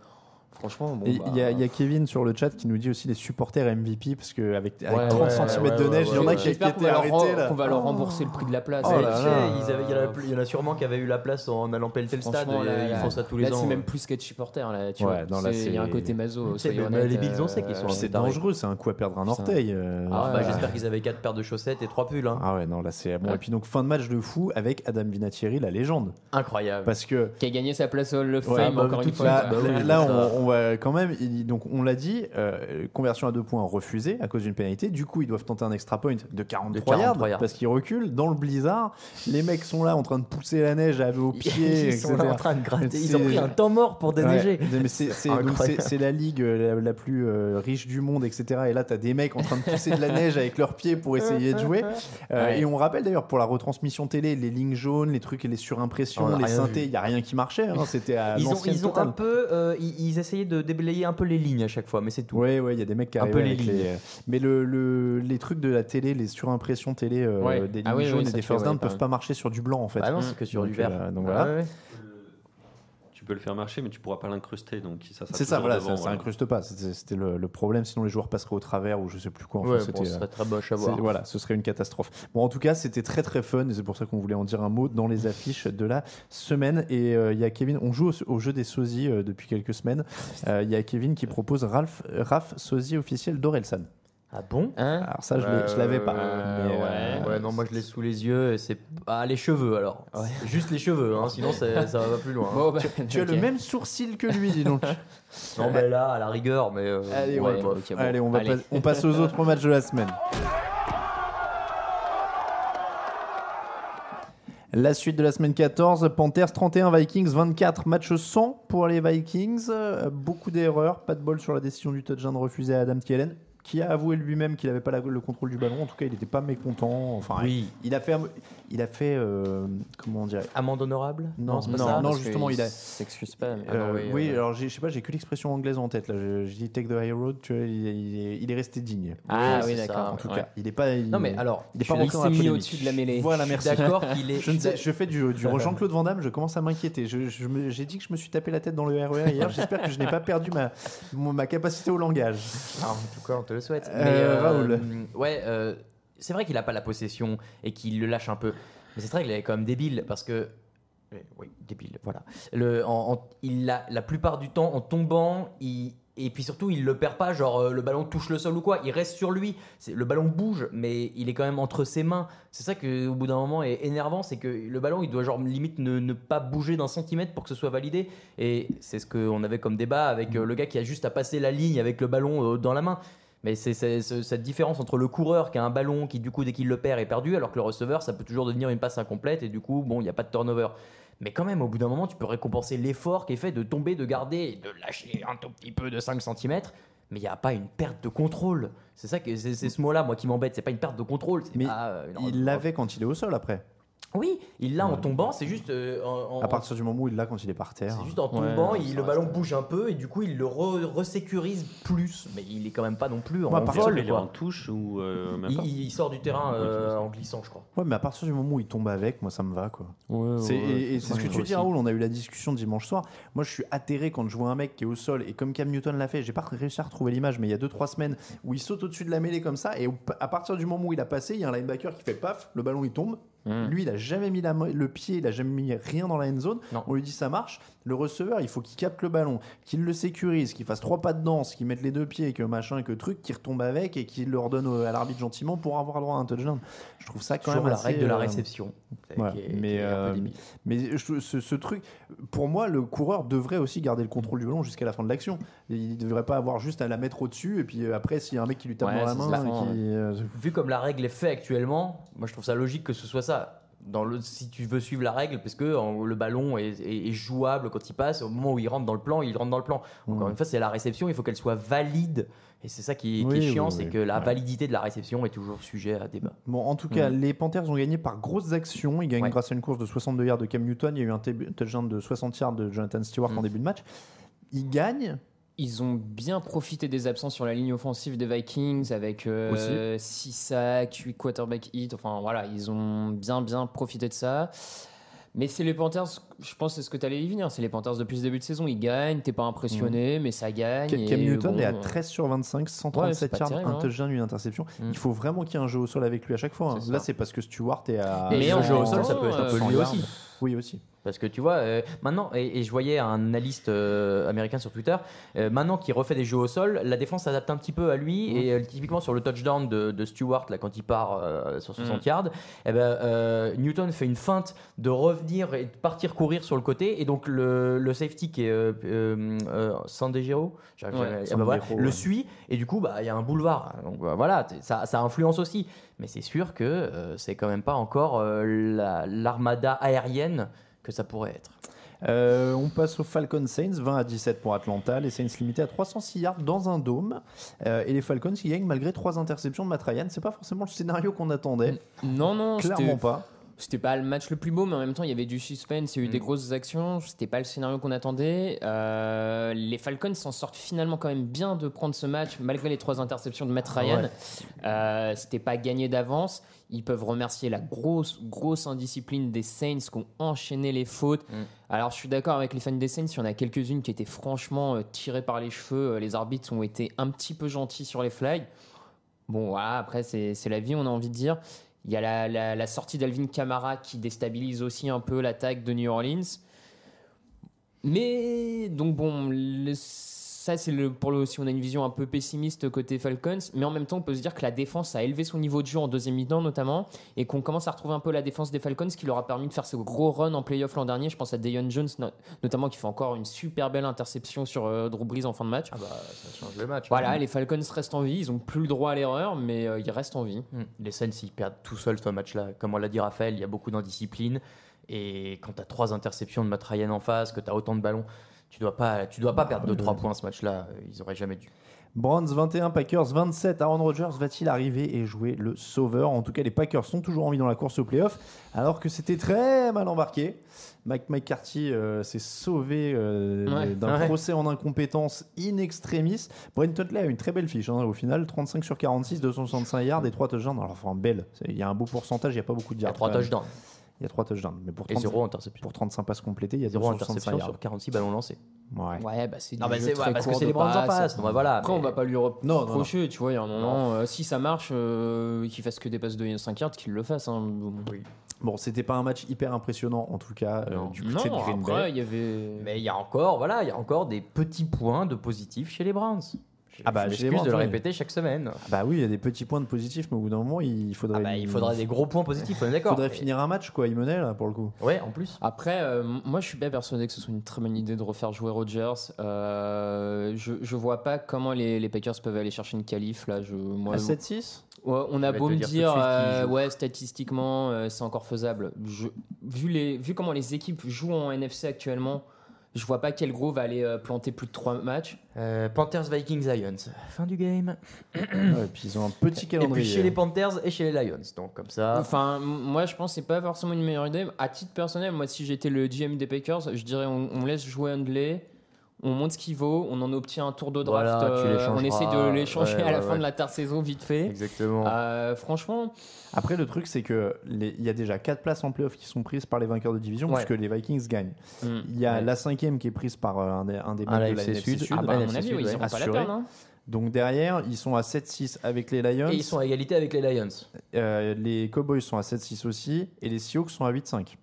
franchement, bon. Bah, Il y, a- il y a Kevin sur le chat qui nous dit aussi les supporters MVP parce qu'avec avec Ouais, 30 ouais, cm ouais, de neige, il y en a qui, étaient arrêtés là. qu'on va leur rembourser le prix de la place. Oh là là. ils avaient- il y, en a plus- il y en a sûrement qui avaient eu la place en allant pelleter le stade. Là, ils là, font ça tous les là, ans. c'est même plus qu'être supporter. Là, tu vois. là, Il y a un côté maso. Honnêtes, les Bills, on sait euh, qu'ils sont Puis C'est dangereux, c'est un coup à perdre un orteil. euh, Ah, bah, ouais. J'espère qu'ils avaient quatre paires de chaussettes et trois pulls. hein. Ah ouais, non, là c'est bon. Ouais. Et puis donc, fin de match de fou avec Adam Vinatieri, la légende. Incroyable. Parce que Qui a gagné sa place au Hall of Fame bah, encore une fois. Là, Bah là, là, on, on va quand même. il- donc, on l'a dit, euh, conversion à deux points refusée à cause d'une pénalité. Du coup, ils doivent tenter un extra point de 43, 43 yards, yards. parce qu'ils reculent dans le blizzard. Les mecs sont là en train de pousser la neige à- aux pieds, ils sont etc. là en train de gratter. Ils ont C'est- pris un temps mort pour déneiger. Ouais, mais c'est c'est- donc Incroyable. c'est- c'est la ligue euh, la, la plus euh, riche du monde, etc. Et là, t'as des mecs en train de pousser de la neige avec leurs pieds pour essayer de jouer. Euh, Ouais. Et on rappelle d'ailleurs pour la retransmission télé, les lignes jaunes, les trucs, les surimpressions, On a les rien synthés, il y a rien qui marchait. hein, C'était à Ils ont, l'ancienne ils ont totale. un peu, euh, ils, ils essayaient de déblayer un peu les lignes à chaque fois, mais c'est tout. Ouais, ouais, il y a des mecs qui Un arrivent peu les lignes. les. Mais le, le- les trucs de la télé, les surimpressions télé euh, Ouais. des lignes Ah oui, oui, jaunes et des first down ouais, peuvent quand pas marcher sur du blanc en fait. Bah non, c'est que sur Donc, du vert. euh, donc Ah voilà. Tu peux le faire marcher, mais tu pourras pas l'incruster. Donc ça, C'est ça, voilà, ça, ça incruste pas. C'était le, le problème, sinon les joueurs passeraient au travers ou je sais plus quoi. Enfin, Ouais, bon, ce serait très moche à c'est- voir. Voilà, ce serait une catastrophe. Bon, en tout cas, c'était très très fun et c'est pour ça qu'on voulait en dire un mot dans les affiches de la semaine. Et euh, il y a Kevin, on joue au, au jeu des sosies euh, depuis quelques semaines. Euh, Il y a Kevin qui propose Ralph, Raph sosie officiel d'Orelsan. Ah bon Hein Alors ça, je l'avais pas. Euh, mais, ouais. euh, Ouais, non, moi je l'ai sous les yeux. et C'est ah les cheveux alors. C'est Juste les cheveux, hein, sinon c'est- ça va plus loin. hein. Bon, bah, Tu as le même sourcil que lui, dis donc. Non, mais là, à la rigueur, mais. euh, Allez, ouais, ouais, bah, ok, bon. Allez, on, va Allez. pas- on passe aux autres matchs de la semaine. La suite de la semaine 14, Panthers 31, Vikings 24, match 100 pour les Vikings. Beaucoup d'erreurs, pas de bol sur la décision du touchdown refusé à Adam Thielen, qui a avoué lui-même qu'il n'avait pas la- le contrôle du ballon. En tout cas, il n'était pas mécontent. Enfin, Oui. il a fait, il a fait, euh, comment on dirait? Amende honorable? Non, pas non, ça non, justement, il a- s'excuse pas. mais- Euh, Ah oui, euh, alors je sais pas, j'ai que l'expression anglaise en tête là. Je, je dis take the high road, tu vois, il, est- il est, il est resté digne. Ah Oui, d'accord. en tout ouais. cas, il est pas. il- Non, mais alors, il est je pas rentré Il mis au-dessus de la mêlée. Voilà, merci. d'accord qu'il est. Je, ne sais, je fais du, du Jean-Claude Van Damme, je commence à m'inquiéter. J'ai dit que je me suis tapé la tête dans le RER hier. J'espère que je n'ai pas perdu ma, ma capacité au langage. Ah, en tout cas, te le souhaite. Euh, Mais, Raoul. Ouais, euh, c'est vrai qu'il a pas la possession et qu'il le lâche un peu. Mais c'est vrai qu'il est quand même débile parce que. euh, Oui, débile, voilà. Le, en, en- il a, la plupart du temps, en tombant, il. Et puis surtout, il le perd pas, genre euh, le ballon touche le sol ou quoi, il reste sur lui. Le ballon bouge, mais il est quand même entre ses mains. C'est ça que, au bout d'un moment, est énervant, c'est que le ballon, il doit genre limite ne, ne pas bouger d'un centimètre pour que ce soit validé. Et c'est ce qu'on avait comme débat avec euh, le gars qui a juste à passer la ligne avec le ballon euh, dans la main. Mais c'est cette différence entre le coureur qui a un ballon qui, du coup, dès qu'il le perd, est perdu, alors que le receveur, ça peut toujours devenir une passe incomplète et du coup, bon, il n'y a pas de turnover. Mais quand même, au bout d'un moment, tu peux récompenser l'effort qui est fait de tomber, de garder de lâcher un tout petit peu de 5 cm. Mais il n'y a pas une perte de contrôle. C'est ça que c'est ce mot-là, moi, qui m'embête. C'est pas une perte de contrôle. Mais pas, euh, Il l'avait quand il est au sol après. Oui, il l'a en tombant. C'est juste euh, en, en- À partir du moment où il l'a quand il est par terre. c'est juste en tombant, il- le ballon bouge un peu et du coup il le re- resécurise plus. Mais il est quand même pas non plus en Ouais, vol. il est en touche ou euh, même Il, pas il sort du terrain euh, en glissant, je crois. Ouais, mais à partir du moment où il tombe avec, moi ça me va quoi. Ouais, C'est- ouais, et et c'est ce que tu dis. Raoul. On a eu la discussion dimanche soir. Moi, je suis atterré quand je vois un mec qui est au sol et comme Cam Newton l'a fait. J'ai pas réussi à retrouver l'image, mais il y a 2-3 semaines où il saute au-dessus de la mêlée comme ça. Et à partir du moment où il a passé, il y a un linebacker qui fait paf, le ballon il tombe. Mm. Lui, il a jamais mis la le pied, il a jamais mis rien dans la end zone. Non. On lui dit ça marche. Le receveur, il faut qu'il capte le ballon, qu'il le sécurise, qu'il fasse trois pas de danse, qu'il mette les deux pieds, que machin, que truc, qu'il retombe avec et qu'il le redonne au- à l'arbitre gentiment pour avoir droit à un touchdown. Je trouve ça quand Toujours même la assez, règle de la réception. C'est- Ouais, qui est- mais qui est un peu euh, débile. mais je- ce, ce truc, pour moi, le coureur devrait aussi garder le contrôle du ballon jusqu'à la fin de l'action. Il ne devrait pas avoir juste à la mettre au-dessus et puis euh, après, s'il y a un mec qui lui tape Ouais, dans la main, ça. et qui, euh, Vu comme la règle est faite actuellement, moi je trouve ça logique que ce soit ça. Dans le, si tu veux suivre la règle, parce que en- le ballon est, est- est jouable quand il passe, au moment où il rentre dans le plan, il rentre dans le plan. Encore Mm. une fois, c'est la réception, il faut qu'elle soit valide. Et c'est ça qui, Oui, est chiant, oui, c'est que la validité de la réception est toujours sujet à débat. Bon, en tout cas, Mhm. les Panthers ont gagné par grosses actions. Ils gagnent Ouais. grâce à une course de 62 yards de Cam Newton. Il y a eu un touchdown de 60 yards de Jonathan Stewart en début de match. Ils gagnent Ils ont bien profité des absences sur la ligne offensive des Vikings avec 6 sacs, 8 quarterback hit. Enfin voilà, ils ont bien bien profité de ça. Mais c'est les Panthers, je pense que c'est ce que tu allais y venir. C'est les Panthers depuis le début de saison. Ils gagnent, t'es pas impressionné, mais ça gagne. Cam et Newton bon, est à euh, 13 sur 25, 137 pas yards, terrible, un hein. touchdown, une interception. Mm. Il faut vraiment qu'il y ait un jeu au sol avec lui à chaque fois. hein. Là, c'est parce que Stewart est à. Mais Mais un en jeu au sol, ça peut être un peu euh, lui 100 aussi. Oui, aussi. Parce que tu vois, euh, maintenant, et, et je voyais un analyste euh, américain sur Twitter, euh, maintenant qu'il refait des jeux au sol, la défense s'adapte un petit peu à lui. Et euh, typiquement sur le touchdown de, de Stewart, là, quand il part sur 60 yards, eh ben, Newton fait une feinte de revenir et de partir courir sur le côté. Et donc le, le safety qui est j'arrive Ouais, eh ben voilà, le ouais. suit. Et du coup, bah, il y a un boulevard. Donc bah, voilà, ça, ça influence aussi. Mais c'est sûr que c'est quand même pas encore la- l'armada aérienne que ça pourrait être. Euh, on passe aux Falcons Saints, 20 à 17 pour Atlanta. Les Saints limités à 306 yards dans un dôme. Euh, et les Falcons qui gagnent malgré trois interceptions de Matt Ryan. C'est pas forcément le scénario qu'on attendait. Non, non, Clairement pas. C'était pas le match le plus beau, mais en même temps, il y avait du suspense, il y a eu des grosses actions. C'était pas le scénario qu'on attendait. Euh, les Falcons s'en sortent finalement quand même bien de prendre ce match, malgré les trois interceptions de Matt Ryan. Ouais. Euh, C'était pas gagné d'avance. Ils peuvent remercier la grosse, grosse indiscipline des Saints qui ont enchaîné les fautes. Mm. Alors, je suis d'accord avec les fans des Saints. Il y en a quelques-unes qui étaient franchement euh, tirées par les cheveux. Euh, Les arbitres ont été un petit peu gentils sur les flags. Bon, voilà, après, c'est la vie, on a envie de dire. Il y a la, la- sortie d'Alvin Kamara qui déstabilise aussi un peu l'attaque de New Orleans. Mais, donc bon, le- ça c'est le, pour le, si on a une vision un peu pessimiste côté Falcons, mais en même temps on peut se dire que la défense a élevé son niveau de jeu en deuxième mi-temps notamment, et qu'on commence à retrouver un peu la défense des Falcons qui leur a permis de faire ce gros run en playoff l'an dernier. Je pense à Deion Jones no- notamment qui fait encore une super belle interception sur euh, Drew Brees en fin de match. Ah bah ça change le match. Voilà, les Falcons restent en vie, ils ont plus le droit à l'erreur, mais euh, ils restent en vie. Mm. Les Saints, ils perdent tout seuls ce match-là. Comme on l'a dit Raphaël, il y a beaucoup d'indiscipline. Et quand tu as trois interceptions de Matt Ryan en face, que tu as autant de ballons, tu dois pas, tu dois pas perdre de 3 points ce match-là. Ils auraient jamais dû. Browns 21, Packers 27. Aaron Rodgers va-t-il arriver et jouer le sauveur? En tout cas, les Packers sont toujours en vie dans la course au playoff, alors que c'était très mal embarqué. Mike McCarthy euh, s'est sauvé euh, Ouais. d'un Ouais. procès en incompétence in extremis. Brent Tutley a une très belle fiche hein, au final 35 sur 46, 265 yards et 3 touchdowns. Alors, enfin, belle. Il y a un beau pourcentage, il n'y a pas beaucoup de Il y a yards. 3 quand même. touchdowns Il y a 3 touchdowns. Mais pour et 30 0 interception. pour 35 passes complétées, il y a 0 265 interception yards. sur 46 ballons lancés. Ouais. Ouais, bah c'est Non, jeu c'est très ouais, parce que c'est les Browns en face. Non, bah voilà. Après, on Mais- va pas lui Non, non, reprocher, tu vois, il y a un moment, euh, si ça marche, euh, qu'il fasse que des passes de 5 yards, qu'il le fasse. Hein. Bon, c'était pas un match hyper impressionnant en tout cas euh, Non. du côté Non, de Green Bay. après, il y avait... Mais il y a encore, voilà, il y a encore des petits points de positif chez les Browns. Ah bah, m'excuse de le répéter chaque semaine. Ah Bah oui, il y a des petits points de positif, mais au bout d'un moment, il faudrait. Ah bah, il faudrait des gros points positifs, on est Il d'accord. faudrait finir un match, quoi. Il menait là pour le coup. Ouais, en plus. Après, euh, moi, je suis bien persuadé que ce soit une très bonne idée de refaire jouer Rodgers. Euh, je, je vois pas comment les, les Packers peuvent aller chercher une qualif là. Je, moi, À 7-6 Ouais, on a beau me dire euh, ouais, statistiquement, euh, c'est encore faisable. Je, vu, les, vu comment les équipes jouent en NFC actuellement, je vois pas quel gros va aller euh, planter plus de 3 matchs. Euh, Panthers, Vikings, Lions. Fin du game. Ouais, Et puis ils ont un petit Et calendrier. puis chez les Panthers et chez les Lions. Donc comme ça. Enfin, moi, je pense que c'est pas forcément une meilleure idée. À titre personnel, moi, si j'étais le GM des Packers, je dirais on, on laisse jouer Handley. On monte ce qu'il vaut, on en obtient un tour de draft, Voilà, tu euh, on essaie de l'échanger Ouais, à la ouais, fin ouais. de l'intersaison vite fait. Exactement. Euh, franchement, Après, le truc, c'est que il y a déjà 4 places en playoff qui sont prises par les vainqueurs de division, Ouais. puisque les Vikings gagnent. hmm. Il y a Ouais. la cinquième qui est prise par euh, un des, un des Ah, la de la Sud. Sud. ah bah, à mon avis, Sud, ils ouais. iront pas la perdre. hein. Donc derrière, ils sont à 7-6 avec les Lions. Et ils sont à égalité avec les Lions. Euh, les Cowboys sont à 7-6 aussi. Et les Seahawks sont à 8-5.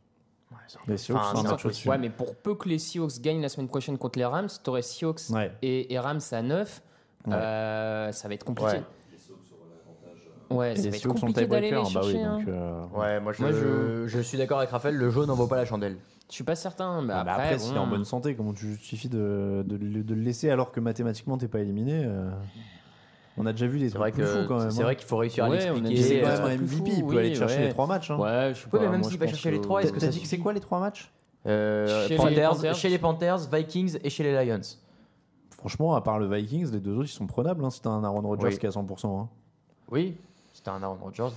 Les Seahawks Enfin, sont un match au-dessus. Ouais, mais pour peu que les Seahawks gagnent la semaine prochaine contre les Rams, t'aurais Seahawks Ouais. et, et Rams à 9. Ouais. euh, ça va être compliqué. Ouais. Les Seahawks sont d'aller les tiebreaker. Bah oui, chercher. hein. donc, euh, Ouais, moi je, Moi, je- je suis d'accord avec Raphaël, le jaune n'en vaut pas la chandelle. Je suis pas certain. Mais Ah bah après, après, s'il est en bon. bonne santé, comment tu justifies de, de le laisser alors que mathématiquement t'es pas éliminé euh, On a déjà vu des C'est trucs vrai plus fous quand que même. c'est hein. vrai qu'il faut réussir à l'expliquer. C'est quand euh, même un plus MVP, fou, il peut oui, aller chercher ouais. les trois matchs. hein. Ouais, je sais pas. mais même s'il va chercher les trois, est-ce que T'as ça dit que c'est quoi les trois matchs Euh, Chez les Panthers, Panthers. chez les Panthers, Vikings et chez les Lions. Franchement, à part le Vikings, les deux autres ils sont prenables hein, si t'as un Aaron Rodgers Oui. qui est à 100%. hein. Oui, C'était un Aaron Rodgers à 100%.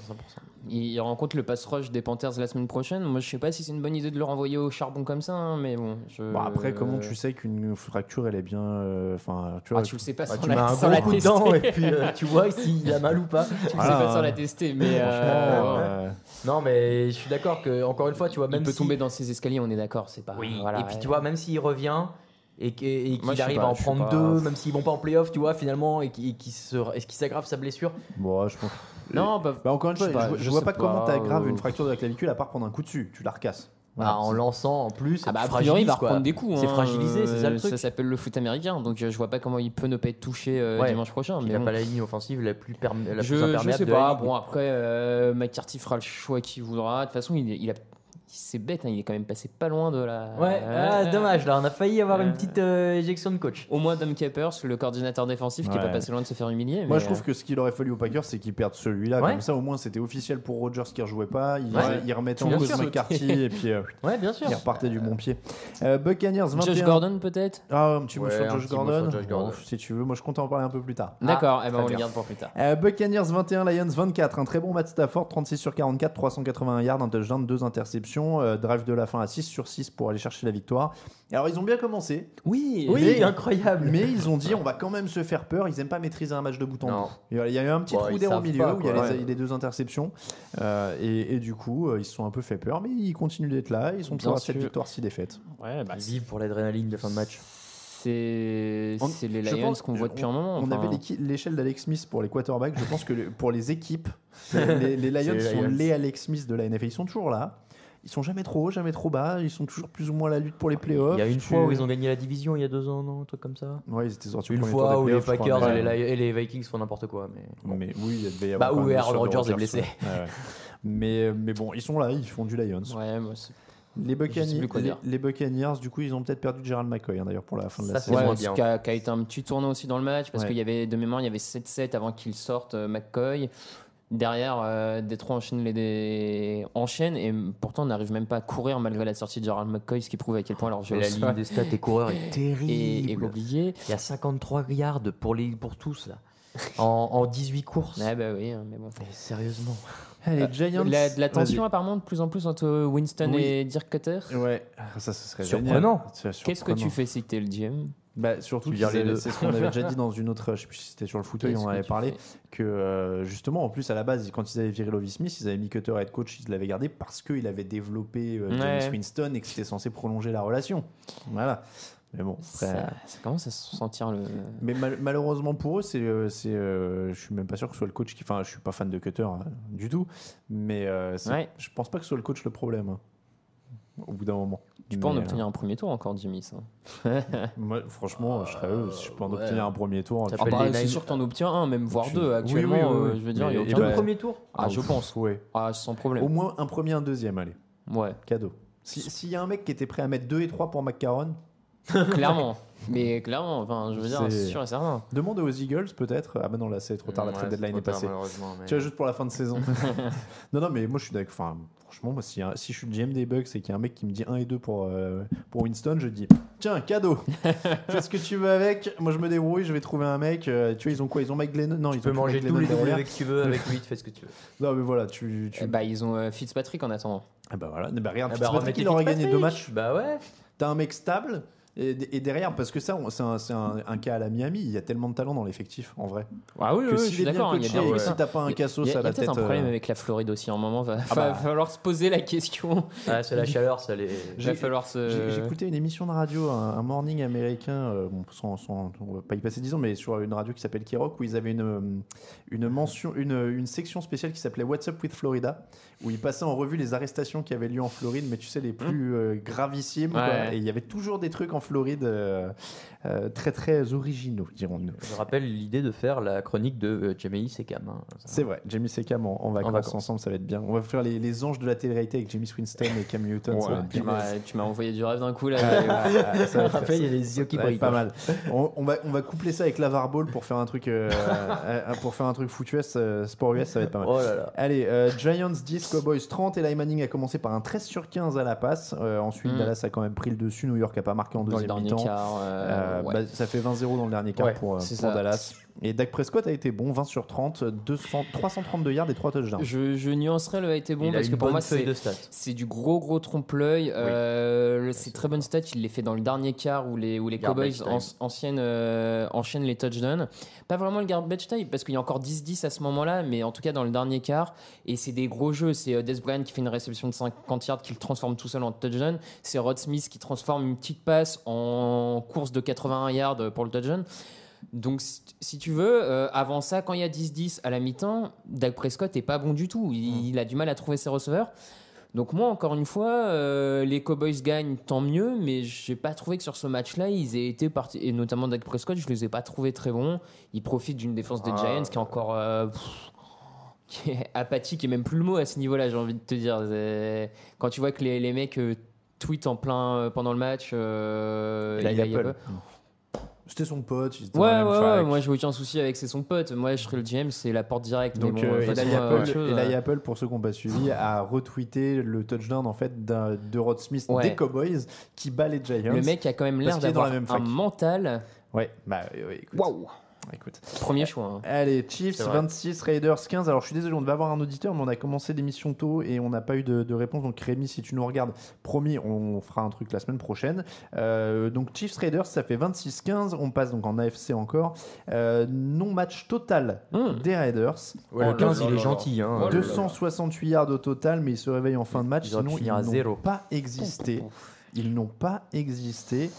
Il, rencontre le pass rush des Panthers la semaine prochaine. Moi, je sais pas si c'est une bonne idée de le renvoyer au charbon comme ça, hein, mais bon. Je... Bon, après, comment tu sais qu'une fracture, elle est bien. euh, Enfin, tu Ah, vois. tu le sais pas Bah, sans tu la, mets un sans la tester. dedans et puis euh, tu vois s'il a mal ou pas. tu le sais Voilà, pas sans la tester, mais euh, ouais. euh, Non, mais je suis d'accord que, encore une fois, tu vois, même il peut si- tomber dans ses escaliers, on est d'accord, c'est pas. Oui, voilà, et puis ouais. tu vois, même s'il revient et et Moi, qu'il je arrive pas, à en je prendre pas. deux, même s'ils vont pas en playoff, tu vois, finalement, et qu'il et qu'il se- est-ce qu'il s'aggrave sa blessure? Bon, je pense. Non, bah, Bah, encore une je fois, sais pas, je, vois- je je pas, comment t'aggraves euh, une fracture de la clavicule à part prendre un coup dessus. Tu la recasses. En lançant en plus, Ah bah, a priori, il va reprendre des coups. C'est hein, fragilisé, c'est ça le euh, truc. Ça s'appelle le foot américain, donc euh, je vois pas comment il peut ne pas être touché euh, Ouais. dimanche prochain. Il Mais a bon. pas la ligne offensive la plus, perm- la plus je, je sais de la pas. Bon, après, euh, McCarthy fera le choix qu'il voudra. De toute façon, il, il a. C'est bête, hein, il est quand même passé pas loin de la. Ouais, ah, dommage, là, on a failli avoir Euh, une petite euh, éjection de coach. Au moins, Dom Capers, le coordinateur défensif, qui est pas passé loin de se faire humilier. Moi, mais, je trouve euh, que ce qu'il aurait fallu aux Packers, c'est qu'ils perdent celui-là. Ouais. Comme ça, au moins, c'était officiel pour Rodgers qui ne rejouait pas. Ils, Ouais. ils remettaient en Bien cause sûr. McCarthy et puis euh, Ouais, bien sûr. ils repartaient du bon pied. Euh, Buccaneers 21. Josh Gordon, peut-être? Ah, un petit mot sur Josh Gordon. sur Josh Gordon. Bon, si tu veux, moi je compte en parler un peu plus tard. D'accord, eh ben, on le garde pour plus tard. Euh, Buccaneers 21, Lions 24. Un très bon Matt Stafford, 36 sur 44, 381 yards, un touchdown, deux interceptions. Euh, drive de la fin à 6 sur 6 pour aller chercher la victoire. Alors ils ont bien commencé, Oui, Oui, Mais- incroyable. mais ils ont dit on va quand même se faire peur. Ils aiment pas maîtriser un match de bout en bout. Il y a- eu un petit Bon, trou d'air au milieu pas, où il y a les, Ouais. les deux interceptions. Euh, et, et du coup, euh, ils se sont un peu fait peur, mais ils continuent d'être là. Ils sont toujours Bien à 7 sûr. victoires, 6 défaites. Ouais, bah, Ils vivent pour l'adrénaline de fin de match. c'est On- les je Lions pense- qu'on voit depuis un moment. On avait l'échelle d'Alex Smith pour les quarterbacks. Je pense que le- pour les équipes, les, les- les Lions les sont Lions. les Alex Smith de la NFL. Ils sont toujours là. Ils sont jamais trop haut, jamais trop bas. Ils sont toujours plus ou moins à la lutte pour les playoffs. Il y a une Tu- fois où ils ont gagné la division il y a deux ans, non Un truc comme ça Ouais, ils étaient sortis Une fois tour où des les je crois, Packers et mais- les, et les Vikings font n'importe quoi. Mais, bon. Mais oui, il y avoir. Bah, quand où même Aaron Rodgers est blessé. ouais, ouais. Mais, mais bon, ils sont là, ils font du Lions. Ouais, moi, c'est- Les, Buccaneers, les, Buccaneers, du coup, ils ont peut-être perdu Gerald McCoy hein, d'ailleurs pour la fin de la Ça, saison. c'est Ouais, qui a, qui a été un petit tournant aussi dans le match parce Ouais. qu'il y avait de mémoire il y avait 7-7 avant qu'il sorte euh, McCoy derrière euh, Détroit enchaîne les des... enchaîne et pourtant on n'arrive même pas à courir malgré la sortie de Gerald McCoy ce qui prouve à quel point leur jeu la ligne des stats des coureurs est terrible. Il y a 53 yards pour, les, pour tous là. En, en 18 courses. ouais bah oui hein, mais bon Mais sérieusement. Allez, Giants. la, de la Vas-y. tension apparemment de plus en plus entre Winston Oui. et Dirk Cutter Ouais, ah, ça, ce serait Surprenant. qu'est-ce que tu fais si t'es le GM Bah, surtout, les c'est ce qu'on avait déjà dit dans une autre, je sais plus si c'était sur le fauteuil, on en avait parlé, que euh, justement, en plus, à la base, quand ils avaient viré Lovie Smith, ils avaient mis Cutter head coach, ils l'avaient gardé parce qu'il avait développé euh, James Ouais. Winston et que c'était censé prolonger la relation. Voilà. Mais bon, après, ça, ça commence à se sentir le Mais mal- malheureusement pour eux, c'est, euh, c'est, euh, je suis même pas sûr que ce soit le coach qui. Enfin, je suis pas fan de Cutter euh, du tout, mais euh, Ouais. je pense pas que ce soit le coach le problème. Au bout d'un moment. tu peux en obtenir un premier tour encore Jimmy ça moi, franchement, je serais heureux si je peux en ouais. obtenir un premier tour. Ah bah, c'est sûr que t'en obtiens un, même voire Tu- deux actuellement. oui, oui, euh, oui. je veux dire, il y a aucun- bah, premiers tours Ah, je pense. Ouais. Ah, sans problème. Au moins un premier, un deuxième, allez, Ouais, cadeau. Si- S'il y a un mec qui était prêt à mettre 2 et 3 pour McCarron, clairement. Mais clairement, enfin, je veux dire, C'est- sûr et certain. demande aux Eagles peut-être. Ah, bah non, là c'est trop tard, la Ouais, trade c'est deadline est tard, passée. Tu vois, juste pour la fin de saison. non, non, mais moi je suis d'accord. Enfin, franchement, moi, si, je suis le GM des Bucks et qu'il y a un mec qui me dit 1 et 2 pour, euh, pour Winston, je dis Tiens, cadeau Fais ce que tu veux avec. Moi je me débrouille, je vais trouver un mec. Euh, tu vois, ils ont quoi? Ils ont Mike Glennon? Non, Tu ils peux ont manger tous les. W que tu veux avec lui, tu fais ce que tu veux. Non, mais voilà, tu. tu... Eh bah, ils ont euh, Fitzpatrick en attendant. Ah bah voilà, bah, regarde, Ah bah, Fitzpatrick, il aurait gagné deux matchs. Bah ouais. T'as un mec stable. Et, et derrière, parce que ça, c'est un, c'est un- un cas à la Miami, il y a tellement de talent dans l'effectif, en vrai. Ah oui, que oui, je s'il suis d'accord. Il y a coaché, bien et vu que ça. si t'as pas un cassos il y a à la peut-être tête. un problème euh, avec la Floride aussi. À un moment, va, Ah va bah. falloir se poser la question. Ah, c'est la chaleur, ça les. Va J'ai- falloir se. J'écoutais une émission de radio, un, un morning américain, euh, bon, sans, sans- on va pas y passer 10 ans, mais sur une radio qui s'appelle K-Rock, où ils avaient une, euh, une mention, une, une section spéciale qui s'appelait What's Up with Florida, où ils passaient en revue les arrestations qui avaient lieu en Floride, mais tu sais, les plus euh, gravissimes. quoi. Et il y avait toujours des trucs en Floride euh, euh, très très originaux, dirons-nous. Je rappelle l'idée de faire la chronique de euh, Jamie Sekam. hein. C'est vrai, Jamie Cam en, en vacances, vacances. ensemble, ça va être bien. On va faire les, les anges de la télé-réalité avec Jamie Winston et Cam Newton. ça va être Tu m'as- envoyé du rêve d'un coup là. Ah, ça va être- Après, il y a les yeux qui brillent. pas mal. On, on va, on va coupler ça avec l'Avar Ball pour faire un truc, euh, pour faire un truc foot US, euh, sport US, ça va être pas mal. Oh là là. Allez, euh, Giants 10, Cowboys 30, et Manning a commencé par un 13 sur 15 à la passe. Euh, ensuite, Mm. Dallas a quand même pris le dessus. New York a pas marqué en Dans le dernier quart. euh, Euh, ouais. bah, ça fait 20-0 dans le dernier quart pour, euh, pour. Dallas. Et Dak Prescott a été bon, 20 sur 30, 200, 332 yards et 3 touchdowns. Je, je nuancerais le a été bon Il parce que pour moi c'est de stats. c'est du gros gros trompe-l'œil. Euh, le- c'est très bonne stat. Il les fait dans le dernier quart où les où les Garbage Cowboys en- anciennes, euh, enchaînent les touchdowns. Pas vraiment le garbage time parce qu'il y a encore 10-10 à ce moment-là, mais en tout cas dans le dernier quart. Et c'est des gros jeux. C'est euh, Des Bryant qui fait une réception de 50 yards qui le transforme tout seul en touchdown. C'est Rod Smith qui transforme une petite passe en course de 81 yards pour le touchdown. Donc, si- tu veux, euh, avant ça, quand il y a 10-10 à la mi-temps, Dak Prescott est pas bon du tout. Il, il a du mal à trouver ses receveurs. Donc, moi, encore une fois, euh, les Cowboys gagnent, tant mieux, mais j'ai pas trouvé que sur ce match-là, ils aient été partis, et notamment Dak Prescott, je les ai pas trouvés très bons. Ils profitent d'une défense des Ah. Giants qui est encore. euh, pff, qui est apathique et même plus le mot à ce niveau-là, j'ai envie de te dire. Quand tu vois que les, les mecs euh, tweetent en plein pendant le match, euh, il y a y a Apple. C'était son pote. ils étaient Ouais, dans la ouais, même ouais, fac. moi j'ai aucun souci avec c'est son pote. Moi je serais le GM, c'est la porte directe. Donc, mais bon, euh, de toute Eli, façon, euh, Apple, autre chose, Eli Apple, pour ceux qui n'ont pas suivi, a retweeté le touchdown en fait d'un- de Rod Smith Ouais. des Cowboys qui bat les Giants. le mec a quand même Parce l'air qu'il est dans la d'avoir même un fac. mental. Ouais, bah oui, écoute. Waouh! Écoute. Premier choix. hein. Allez, Chiefs C'est vrai. 26, Raiders 15. Alors je suis désolé, on devait avoir un auditeur, mais on a commencé l'émission tôt et on n'a pas eu de, de réponse. Donc Rémi, si tu nous regardes, promis, on fera un truc la semaine prochaine. Euh, donc Chiefs Raiders, ça fait 26-15. On passe donc en AFC encore. Euh, non-match total Hmm. des Raiders. Ouais, le là 15, là il est gentil. Hein. Oh là là. 268 yards au total, mais ils se réveillent en fin de match. Ils Sinon, finir à ils n'ont zéro. pas existé. Ils n'ont pas existé.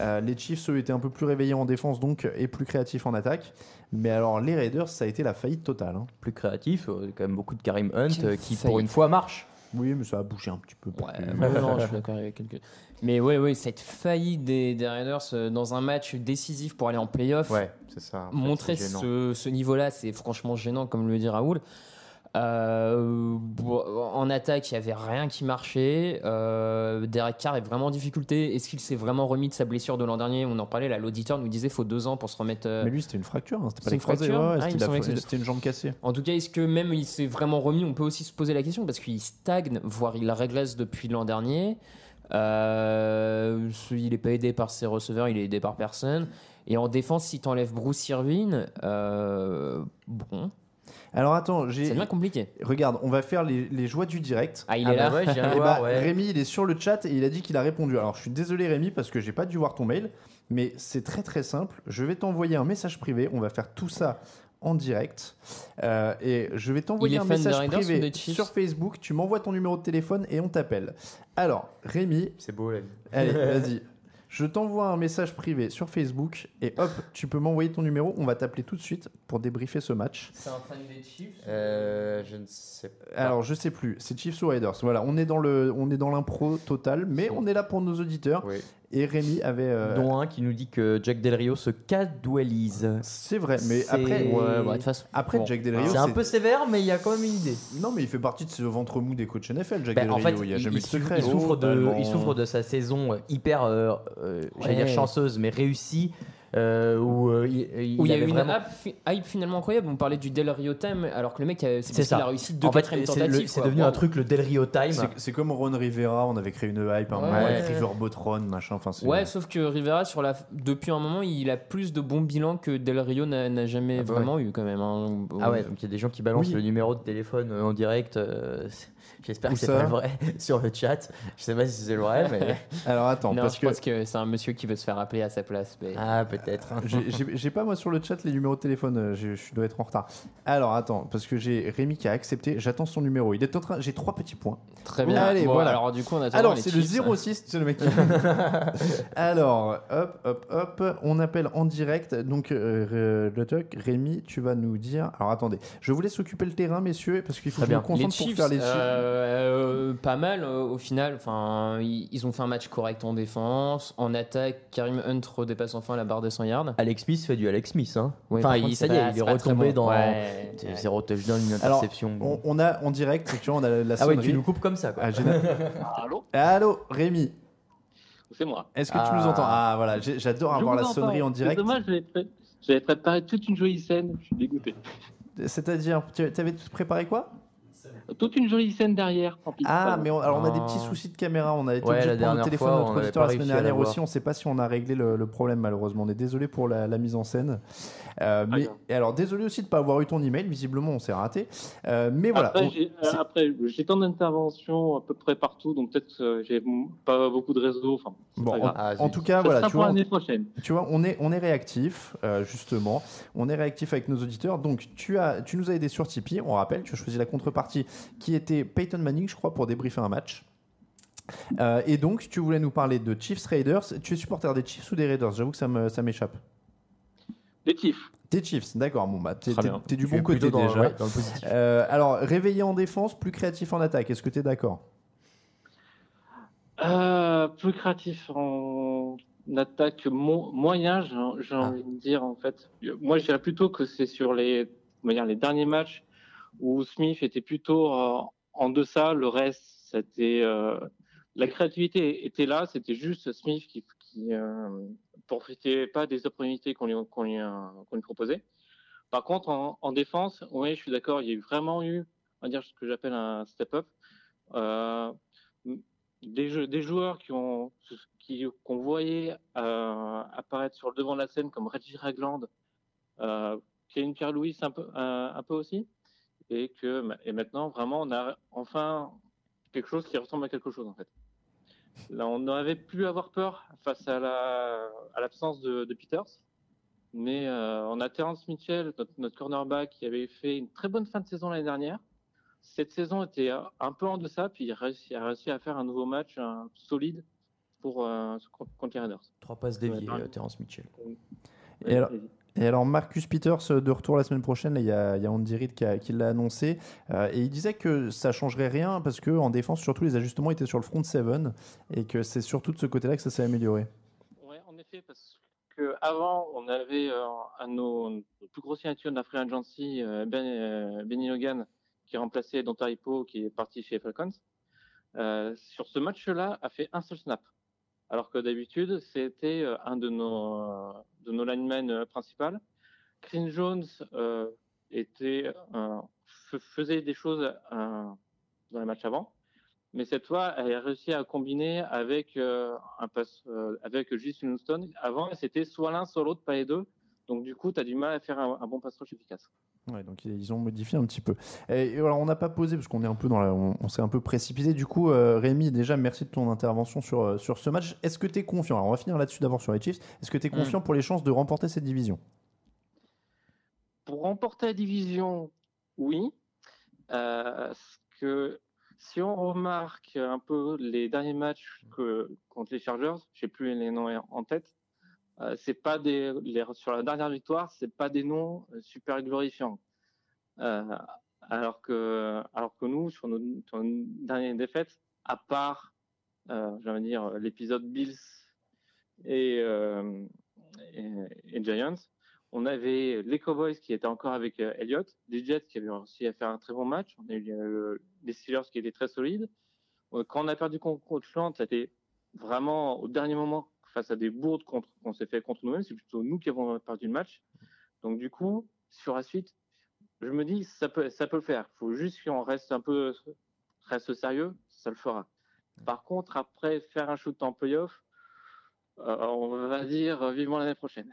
Euh, les Chiefs, eux, étaient un peu plus réveillés en défense donc et plus créatifs en attaque. Mais alors, les Raiders, ça a été la faillite totale. hein. Plus créatif, euh, quand même beaucoup de Karim Hunt euh, qui, pour une fois, marche. Oui, mais ça a bougé un petit peu. Ouais, non, je suis d'accord avec quelques. Mais ouais, ouais, cette faillite des, des Raiders euh, dans un match décisif pour aller en playoff. Ouais, c'est ça. en fait, Montrer c'est gênant. ce, ce niveau-là, c'est franchement gênant, comme le dit Raoul. Euh, en attaque, il n'y avait rien qui marchait. Euh, Derek Carr est vraiment en difficulté. Est-ce qu'il s'est vraiment remis de sa blessure de l'an dernier? On en parlait là, l'auditeur nous disait faut deux ans pour se remettre. euh, Mais lui, c'était une fracture, hein, c'était pas une fracture ouais, Ah, c'était une jambe cassée. En tout cas, est-ce que même il s'est vraiment remis? On peut aussi se poser la question parce qu'il stagne, voire il régresse depuis l'an dernier. Il n'est pas aidé par ses receveurs, il est aidé par personne. Et en défense, si tu enlèves Bruce Irvin, bon, Alors attends, j'ai. c'est bien compliqué. Regarde, on va faire les, les joies du direct. Ah, il Ah est bah là ouais, je viens de Eh voir, bah, ouais. Rémi, il est sur le chat et il a dit qu'il a répondu. Alors, je suis désolé, Rémi, parce que j'ai pas dû voir ton mail, mais c'est très très simple. Je vais t'envoyer un message privé. On va faire tout ça en direct. Euh, et je vais t'envoyer est un fan des message Raiders ou privé des Chiefs sur Facebook. Tu m'envoies ton numéro de téléphone et on t'appelle. Alors, Rémi, C'est beau, la vie. allez, vas-y. Je t'envoie un message privé sur Facebook et hop, tu peux m'envoyer ton numéro. On va t'appeler tout de suite pour débriefer ce match. C'est un fan des Chiefs Euh, je ne sais pas. Alors, je sais plus, c'est Chiefs ou Raiders. Voilà, on est dans le, on est dans l'impro total, mais on est là pour nos auditeurs. Oui. Et Rémi avait. euh, Dont un qui nous dit que Jack Del Rio se cadualise. C'est vrai, mais après, Ouais, ouais, de façon. après bon. Jack Del Rio, C'est un peu sévère, mais il y a quand même une idée. non, mais il fait partie de ce ventre mou des coachs NFL. Jack Ben, Del en Rio, fait, il n'y a jamais de souffre- secret. il souffre de, Totalement. il souffre de sa saison euh, hyper, euh, euh, Ouais. dire chanceuse, mais réussie, euh, où euh, il, il Où il y a avait eu une vraiment- hype, fi- hype finalement incroyable. On parlait du Del Rio Time, alors que le mec, c'est C'est parce ça. qu'il a réussi deux En fait, quatrièmes c'est devenu un truc le Del Rio Time. C'est- comme Ron Rivera, on avait créé une hype, un Ouais. moment avec Ouais. Riverboat Ron, machin. Enfin, c'est- Ouais, sauf que Rivera, sur la... depuis un moment, il a plus de bons bilans que Del Rio n'a jamais Ah bah vraiment eu quand même. hein. Ah ouais, donc il y a des gens qui balancent Oui. le numéro de téléphone euh, en direct. euh, J'espère que c'est pas le vrai sur le chat. Je sais pas si c'est le vrai, mais. Alors attends, non, parce je que pense que c'est un monsieur qui veut se faire appeler à sa place. mais- Ah, peut-être. j'ai- j'ai pas moi sur le chat les numéros de téléphone. euh, Je, je dois être en retard. Alors attends, parce que j'ai Rémi qui a accepté. J'attends son numéro. Il est en train. J'ai trois petits points. Très bien. Allez, Bon, voilà. Alors du coup, on attend Alors, c'est le Chiefs. 06, c'est le mec qui... Alors, hop, hop, hop, on appelle en direct. Donc, euh, le toc, Rémi, tu vas nous dire... Alors, attendez, je vous laisse occuper le terrain, messieurs, parce qu'il faut Très que je me concentre pour faire les chiffres. euh, pas mal euh, au final. Enfin, ils, ils ont fait un match correct en défense, en attaque. Karim Hunt redépasse enfin la barre des 100 yards. Alex Smith fait du Alex Smith. Hein. Ouais, enfin, il, ça c'est y est, il c'est est retombé bon. dans Ouais. zéro touchdown, une Alors, interception. On, on a en direct, tu vois, on a la ah ouais, sonnerie. tu nous coupes comme ça. Quoi. Ah, la- Allô? Allô, Rémi, C'est moi. est-ce que tu Ah. nous entends? Ah, voilà, j'adore avoir la entends. sonnerie en C'est direct. dommage, j'avais pré- j'avais préparé toute une jolie scène. Je suis dégoûté. C'est-à-dire, tu avais préparé quoi? Toute une jolie scène derrière. tant pis, Ah, mais on, alors on a des petits soucis de caméra. On a été Ouais, obligé de prendre le téléphone fois, de on notre auditeur la semaine dernière aussi. On ne sait pas si on a réglé le, le problème, malheureusement. On est désolé pour la, la mise en scène. Euh, mais, grave. et alors, désolé aussi de ne pas avoir eu ton email. Visiblement, on s'est raté. Euh, mais voilà. Après, on- j'ai- c'est- euh, après, j'ai tant d'interventions à peu près partout, donc peut-être que j'ai pas beaucoup de réseau. Enfin, c'est Bon, pas en. Ah, en tout cas, Ça voilà, tu vois, l'année prochaine. tu vois, on est, on est réactif, euh, justement. On est réactif avec nos auditeurs. Donc, tu, as, tu nous as aidé sur Tipeee. On rappelle, tu as choisi la contrepartie qui était Peyton Manning, je crois, pour débriefer un match. Euh, et donc, tu voulais nous parler de Chiefs Raiders. Tu es supporter des Chiefs ou des Raiders? J'avoue que ça m'échappe. Les Chiefs. Des Chiefs, d'accord. Bon, bah, t'es, Très t'es- bien. t'es du Tu bon côté dans- déjà. ouais, dans le positif. Euh, alors, réveillé en défense, plus créatif en attaque. Est-ce que tu es d'accord? Euh, plus créatif en attaque mo- moyen, j'ai j'ai Ah. envie de dire en fait. Moi, je dirais plutôt que c'est sur les, dire, les derniers matchs où Smith était plutôt euh, en deçà. Le reste, c'était euh, la créativité était là. C'était juste Smith qui, qui euh, profitait pas des opportunités qu'on lui, qu'on lui, proposait. Par contre, en, en défense, oui, je suis d'accord. Il y a vraiment eu, on va dire, ce que j'appelle un step-up. Des, joueurs qui ont qui qu'on voyait apparaître sur le devant de la scène comme Reggie Ragland, euh, Kevin Pierre Louis un peu un, un peu aussi, et que et maintenant vraiment on a enfin quelque chose qui ressemble à quelque chose en fait. Là, on n'avait plus à avoir peur face à la à l'absence de, de Peters, mais euh, on a Terrence Mitchell, notre, notre cornerback, qui avait fait une très bonne fin de saison l'année dernière cette saison était un peu en deçà, puis il a réussi, a réussi à faire un nouveau match un- solide pour euh, contre les Raiders. Trois passes déviées, Ouais. euh, Terence Mitchell. Et alors, et alors, Marcus Peters euh, de retour la semaine prochaine, il y a, Andy Reid qui, l'a annoncé, euh, et il disait que ça changerait rien parce que en défense, surtout les ajustements étaient sur le front seven et que c'est surtout de ce côté-là que ça s'est amélioré. Oui, en effet, parce que avant, on avait euh, un de nos, plus gros signatures de la Free Agency, euh, ben, Benny Logan, qui a remplacé Don Taripo, qui est parti chez Falcons. Sur ce match-là, a fait un seul snap. Alors que d'habitude, c'était un de nos, de nos linemen euh, principaux. Chris Jones euh, euh, faisait des choses dans les matchs avant. Mais cette fois, elle a réussi à combiner avec un pass, avec Justin Houston. Avant, c'était soit l'un, soit l'autre, pas les deux. Donc du coup, tu as du mal à faire un, un bon pass rush efficace. Ouais, donc ils ont modifié un petit peu. Et, et alors, on n'a pas posé parce qu'on est un peu dans la- on, on s'est un peu précipité. Du coup, euh, Rémi, déjà, merci de ton intervention sur, euh, sur ce match. Est-ce que tu es confiant? Alors, on va finir là-dessus d'abord sur les Chiefs. Est-ce que tu es confiant pour les chances de remporter cette division? Pour remporter la division, oui. Euh, parce que si on remarque un peu les derniers matchs que, contre les Chargers, je sais plus les noms en tête, euh, c'est pas des sur la dernière victoire, c'est pas des noms super glorifiants. Euh, alors que alors que nous sur nos, sur nos dernières défaites, à part, euh, j'allais dire l'épisode Bills et, Giants, on avait les Cowboys qui étaient encore avec Elliott, les Jets qui avaient réussi à faire un très bon match, on a eu les Steelers qui étaient très solides. Quand on a perdu contre Atlanta, c'était vraiment au dernier moment face à des bourdes contre qu'on s'est fait contre nous-mêmes. C'est plutôt nous qui avons perdu le match. Donc du coup, sur la suite, je me dis ça peut ça peut le faire. Il faut juste qu'on reste un peu reste sérieux, ça le fera. Par contre, après faire un shoot en playoff, euh, on va dire euh, vivement l'année prochaine.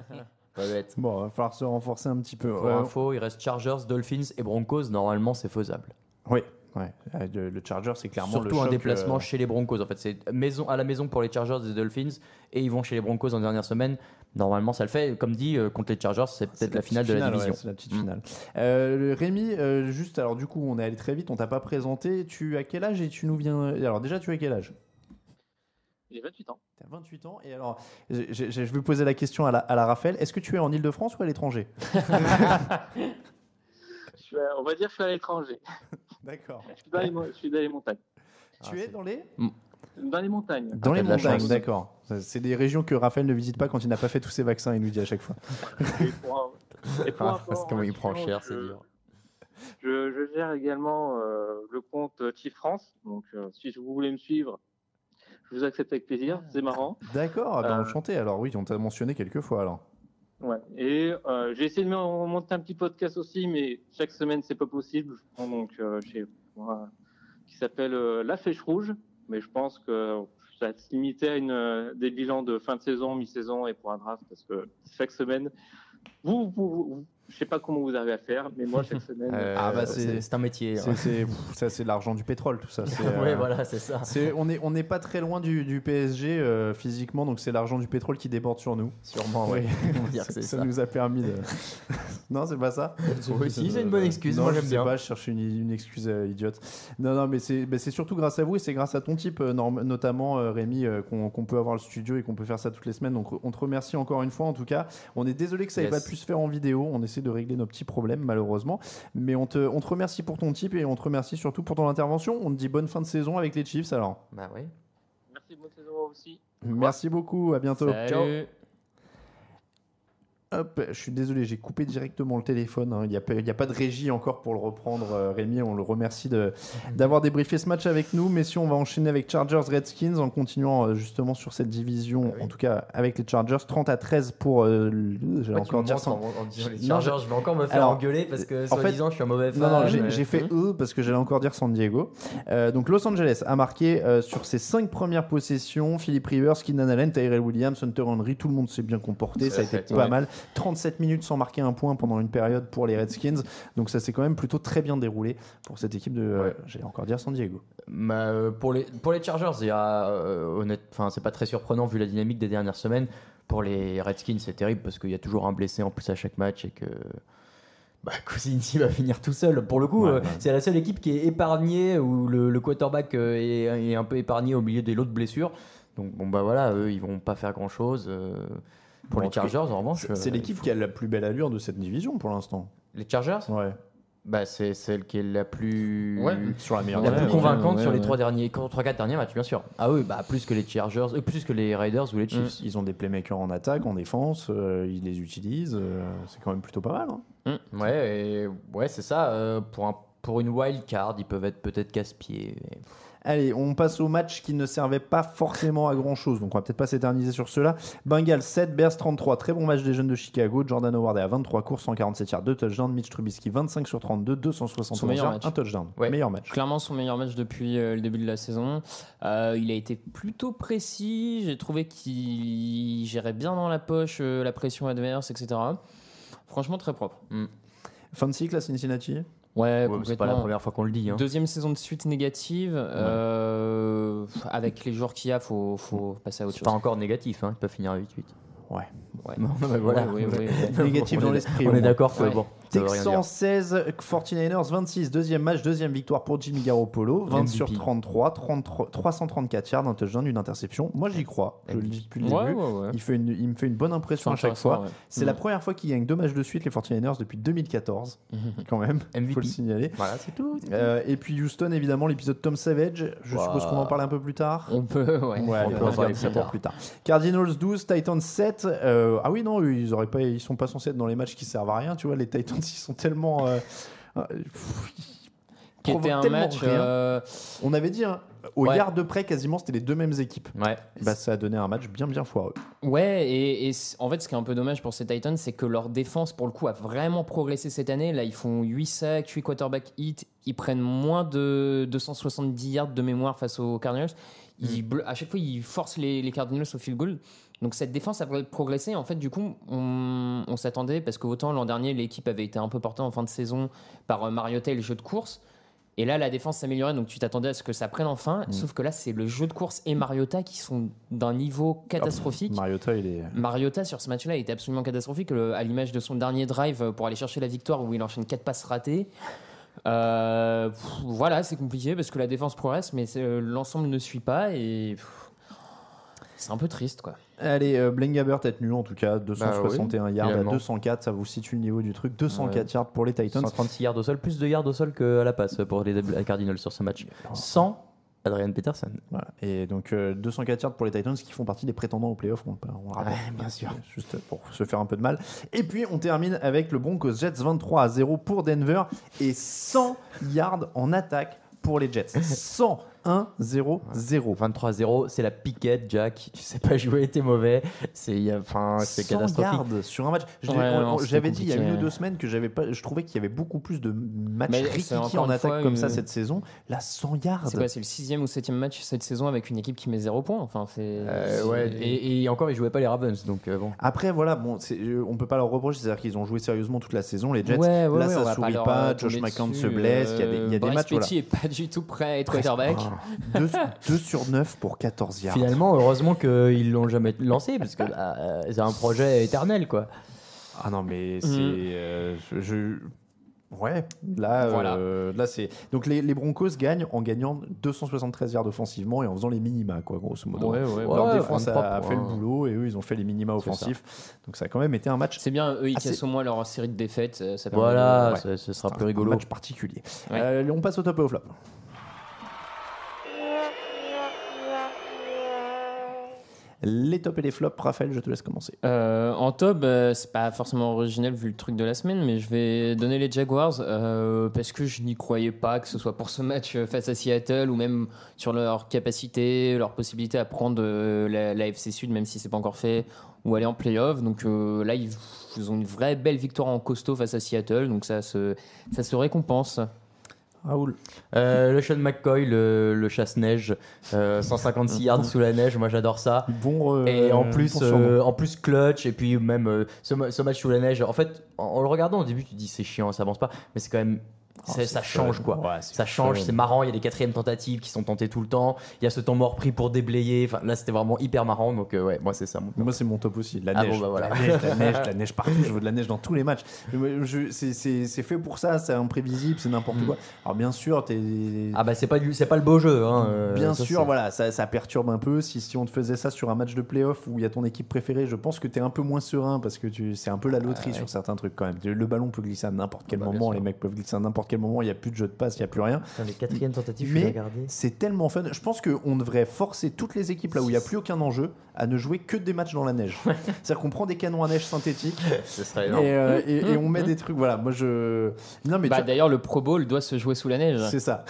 Pas bête. Bon, il va falloir se renforcer un petit peu. Pour info, il reste Chargers, Dolphins et Broncos. Normalement, c'est faisable. Oui, ouais. Euh, le le Charger, c'est clairement le Surtout un choc, déplacement euh, chez les Broncos. En fait, c'est maison à la maison pour les Chargers et les Dolphins, et ils vont chez les Broncos en dernière semaine. Normalement, ça le fait. Comme dit, euh, contre les Chargers, c'est peut-être la, finale de la ouais, division. c'est la petite Mm. finale. Euh, le- Rémi, euh, juste alors du coup, on est allé très vite, on t'a pas présenté. Tu as quel âge et tu nous viens Alors déjà, tu as quel âge? J'ai 28 ans. Tu as 28 ans et alors, j'ai- je vais poser la question à la, à la Raphaël. Est-ce que tu es en Ile-de-France ou à l'étranger? Je suis à- on va dire que je suis à l'étranger. D'accord. Je suis dans les, mo- je suis dans les montagnes. Tu es dans les? Dans les montagnes. Dans les montagnes, d'accord. C'est des régions que Raphaël ne visite pas quand il n'a pas fait tous ses vaccins, il nous dit à chaque fois. Et pour un- et pour Ah, parce information, comment il prend cher, c'est je- dur. Je, je gère également euh, le compte Chief France. Donc, euh, si vous voulez me suivre, je vous accepte avec plaisir. C'est marrant. D'accord, ah ben, Euh, enchanté. Alors oui, on t'a mentionné quelques fois alors. Ouais. Et euh, j'ai essayé de monter un petit podcast aussi, mais chaque semaine c'est pas possible. Je prends donc euh, chez moi qui s'appelle euh, La Flèche Rouge, mais je pense que ça va se limiter à une, euh, des bilans de fin de saison, mi-saison et pour un draft parce que chaque semaine, vous, vous, vous- je sais pas comment vous arrivez à faire, mais moi chaque semaine. Euh, Ah bah c'est c'est un métier. C'est, c'est- pff, ça, c'est de l'argent du pétrole, tout ça. C'est, euh, voilà, c'est ça. on n'est on n'est pas très loin du, du PSG euh, physiquement, donc c'est l'argent du pétrole qui déborde sur nous. Sûrement, ouais. Oui. Ça, ça. nous a permis de. non, c'est pas ça. Oui, si, c'est une bonne excuse, Non, moi, je j'aime sais bien. pas, je cherche une, une excuse euh, idiote. Non, non, mais c'est bah, c'est surtout grâce à vous et c'est grâce à ton type, notamment euh, Rémi, euh, qu'on peut avoir le studio et qu'on peut faire ça toutes les semaines. Donc on te remercie encore une fois. En tout cas, on est désolé que ça n'ait Yes. pas pu se faire en vidéo. On essaie de régler nos petits problèmes, malheureusement. Mais on te, on te remercie pour ton type et on te remercie surtout pour ton intervention. On te dit bonne fin de saison avec les Chiefs alors. Bah oui. Merci, bonne saison aussi. Merci beaucoup, à bientôt. Salut. Hop, je suis désolé, j'ai coupé directement le téléphone. hein. Il n'y a, pas- a de régie encore pour le reprendre. euh, Rémi, on le remercie de- d'avoir débriefé ce match avec nous. Mais si on va enchaîner avec Chargers Redskins en continuant euh, justement sur cette division, en tout cas avec les Chargers, 30 à 13 pour. euh, Moi, tu encore dire ça. en- en disant les Non, Chargers, je vais encore me faire Alors, engueuler parce que, en fait- soi-disant, je suis un mauvais Non, non, fan, j'ai mais- fait E parce que j'allais encore dire San Diego. Euh, donc Los Angeles a marqué euh, sur ses 5 premières possessions Philip Rivers, Keenan Allen, Tyrell Williams, Hunter Henry. Tout le monde s'est bien comporté. Ça a été pas ouais. mal. 37 minutes sans marquer un point pendant une période pour les Redskins. Donc ça s'est quand même plutôt très bien déroulé pour cette équipe de. euh, j'allais encore dire San Diego. Bah, euh, pour, les, pour les Chargers, il y a, euh, honnête, enfin, c'est pas très surprenant vu la dynamique des dernières semaines. Pour les Redskins, c'est terrible parce qu'il y a toujours un blessé en plus à chaque match et que bah, va finir tout seul. Pour le coup, Ouais, euh, ouais. c'est la seule équipe qui est épargnée où le, le quarterback est, est un peu épargné au milieu des lots de blessures. Donc bon bah voilà, eux ils vont pas faire grand chose. Pour Bon, les Chargers, en revanche, C'est euh, l'équipe qui a la plus belle allure de cette division pour l'instant. Les Chargers? Ouais. Bah, c'est celle qui est la plus, Ouais, sur la meilleure la plus Ouais, convaincante ouais, sur les ouais. trois derniers, trois quatre derniers matchs, bien sûr. Ah oui, bah plus que les Chargers, euh, plus que les Raiders ou les Chiefs. Ils ont des playmakers en attaque, en défense, euh, ils les utilisent. euh, c'est quand même plutôt pas mal. hein. Ouais, et ouais, c'est ça. euh, pour un, pour une wild card, ils peuvent être peut-être casse-pieds. mais- Allez, on passe au match qui ne servait pas forcément à grand chose. Donc on va peut-être pas s'éterniser sur cela. Bengals 7, Bears 33. Très bon match des jeunes de Chicago. Jordan Howard est à 23 courses, 147 yards, 2 touchdowns. Mitch Trubisky 25 sur 32, 271 Son meilleur yards, match. un touchdown. Ouais. Meilleur match. Clairement son meilleur match depuis euh, le début de la saison. Euh, il a été plutôt précis. J'ai trouvé qu'il gérait bien dans la poche euh, la pression adverse, etc. Franchement très propre. Fin de cycle à Cincinnati? Ouais, Ouais, c'est pas la première fois qu'on le dit. hein. Deuxième saison de suite négative. euh, avec les joueurs qu'il y a, faut, faut passer à autre C'est chose. pas encore négatif, hein, ils peuvent finir à 8-8. Ouais. Ouais. Bon, bah, voilà. Ouais, ouais, ouais, ouais. Négatif On dans l'esprit. On est d'accord que Ouais. bon. Texans 16, 49ers 26. Deuxième match, deuxième victoire pour Jimmy Garoppolo. 20 MVP. sur 33, 33 334 yards, un touchdown, une interception. Moi j'y crois. Je le dis depuis le Ouais, début. ouais, ouais. Il, fait une- il me fait une bonne impression à chaque fois. C'est la première fois qu'il gagne deux matchs de suite, les 49ers, depuis 2014, quand même. Il faut le signaler. Voilà, c'est tout. Euh, et puis Houston, évidemment, l'épisode Tom Savage. Je Wow. suppose qu'on en parle un peu plus tard. On peut, ouais. Allez, peut on en parler plus tard. plus tard. Cardinals 12, Titans 7. Euh, ah oui, non, ils auraient pas, ils sont pas censés être dans les matchs qui servent à rien. Tu vois, les Titans, ils sont tellement. euh, euh, Qui était un match. euh, On avait dit, hein, au Ouais. yard de près, quasiment, c'était les deux mêmes équipes. Ouais. Bah, ça a donné un match bien, bien foireux. Ouais, et, en fait, ce qui est un peu dommage pour ces Titans, c'est que leur défense, pour le coup, a vraiment progressé cette année. Là, ils font 8 sacs, 8 quarterback hits. Ils prennent moins de 270 yards de mémoire face aux Cardinals. Ils ble- À chaque fois, ils forcent les, les Cardinals au field goal. Donc, cette défense a progressé. En fait, du coup, on, on s'attendait, parce que autant l'an dernier, l'équipe avait été un peu portée en fin de saison par euh, Mariota et le jeu de course. Et là, la défense s'améliorait, donc tu t'attendais à ce que ça prenne enfin. Sauf que là, c'est le jeu de course et Mariota qui sont d'un niveau catastrophique. Mariota, il est. Mariota sur ce match-là était absolument catastrophique, à l'image de son dernier drive pour aller chercher la victoire où il enchaîne quatre passes ratées. Euh, pff, voilà, c'est compliqué parce que la défense progresse, mais euh, l'ensemble ne suit pas et pff, c'est un peu triste quoi. Allez, euh, Blaine Gabbert est tenu en tout cas, 261 yards à également. 204, ça vous situe le niveau du truc. 204 Ouais. yards pour les Titans. 136 yards au sol, plus de yards au sol qu'à la passe pour les Cardinals sur ce match. Sans Adrian Peterson. Voilà. Et donc euh, 204 yards pour les Titans qui font partie des prétendants au playoff, on, on le rappelle. Ouais, bien sûr. Juste pour se faire un peu de mal. Et puis on termine avec le Broncos Jets 23 à 0 pour Denver et 100 yards en attaque pour les Jets. 100 1-0-0. 23-0, c'est la piquette, Jack. Tu sais pas jouer, t'es mauvais. C'est il y a- enfin, c'est 100 catastrophique. yards sur un match. Ouais, J'avais dit il y a une ou deux semaines que j'avais pas, je trouvais qu'il y avait beaucoup plus de matchs rikiki en attaque fois comme ça cette saison. Là, 100 yards. C'est quoi C'est le sixième ou septième match cette saison avec une équipe qui met zéro point? Enfin, c'est. Euh, ouais, et, et encore, ils jouaient pas les Ravens, donc euh, bon. Après, voilà, bon, euh, on peut pas leur reprocher, c'est-à-dire qu'ils ont joué sérieusement toute la saison, les Jets. Ouais, ouais, Là, ça sourit pas, euh, Josh McCown se blesse, il y a des, il y a des Bryce matchs. Voilà. Est pas du tout prêt à être quarterback. 2, sur 9 pour 14 yards. Finalement, heureusement qu'ils l'ont jamais lancé, parce que bah, euh, c'est un projet éternel, quoi. Ah non, mais c'est. Mhm. euh, je, je- Ouais, là, Voilà. euh, là c'est. Donc les, les Broncos gagnent en gagnant 273 yards offensivement et en faisant les minima, quoi, grosso modo. Ouais, ouais, Leur ouais, défense a, 23 a fait le points. boulot et eux, ils ont fait les minima C'est offensifs. Donc ça a quand même été un match. C'est bien, eux, ils Ah, c'est- cassent au moins leur série de défaites. euh, Ça permet Voilà, ouais. ce, ce sera un- plus un rigolo. match particulier. Ouais. Euh, on passe au top et au flop. Les tops et les flops, Raphaël, je te laisse commencer. Euh, en top, euh, c'est pas forcément original vu le truc de la semaine, mais je vais donner les Jaguars euh, parce que je n'y croyais pas, que ce soit pour ce match face à Seattle ou même sur leur capacité, leur possibilité à prendre euh, la, FC Sud, même si c'est pas encore fait, ou aller en playoff. Donc là, ils, ont une vraie belle victoire en costaud face à Seattle, donc ça se récompense. Raoul. Euh, le Sean McCoy, le, le chasse-neige, euh, 156 yards sous la neige, moi j'adore ça. Bon, euh, Et en plus, bon euh, en plus clutch, et puis même euh, ce, ma- ce match sous la neige. En fait, en, en le regardant au début, tu te dis c'est chiant, ça avance pas, mais c'est quand même. Oh, ça fun. change quoi. Ouais, ça change, c'est marrant. Il y a des quatrièmes tentatives qui sont tentées tout le temps. Il y a ce temps mort pris pour déblayer. Enfin, là, c'était vraiment hyper marrant. Donc, euh, ouais, moi, c'est ça. Mon Moi, c'est mon top aussi. La Ah neige. bon, bah voilà. la neige, la neige, la neige partout. Je veux de la neige dans tous les matchs. C'est c'est- c'est fait pour ça. C'est imprévisible. C'est n'importe Mm. quoi. Alors, bien sûr, t'es. Ah bah c'est pas du- c'est pas le beau jeu. Hein, euh, Bien ça, sûr, voilà, ça, ça perturbe un peu. Si, si on te faisait ça sur un match de playoff où il y a ton équipe préférée, je pense que tu es un peu moins serein parce que tu, c'est un peu la loterie sur certains trucs quand même. Le ballon peut glisser à n'importe quel Bah, moment, les mecs peuvent glisser à n'importe quel moment, il n'y a plus de jeu de passe, il n'y a plus rien. Putain, les quatrièmes tentatives, Mais c'est tellement fun. Je pense qu'on devrait forcer toutes les équipes là où il n'y a plus aucun enjeu à ne jouer que des matchs dans la neige. C'est-à-dire qu'on prend des canons à neige synthétiques et, euh, et- et on met des trucs. Voilà, moi je. Non, mais Bah, tu- D'ailleurs, le Pro Bowl doit se jouer sous la neige. c'est ça.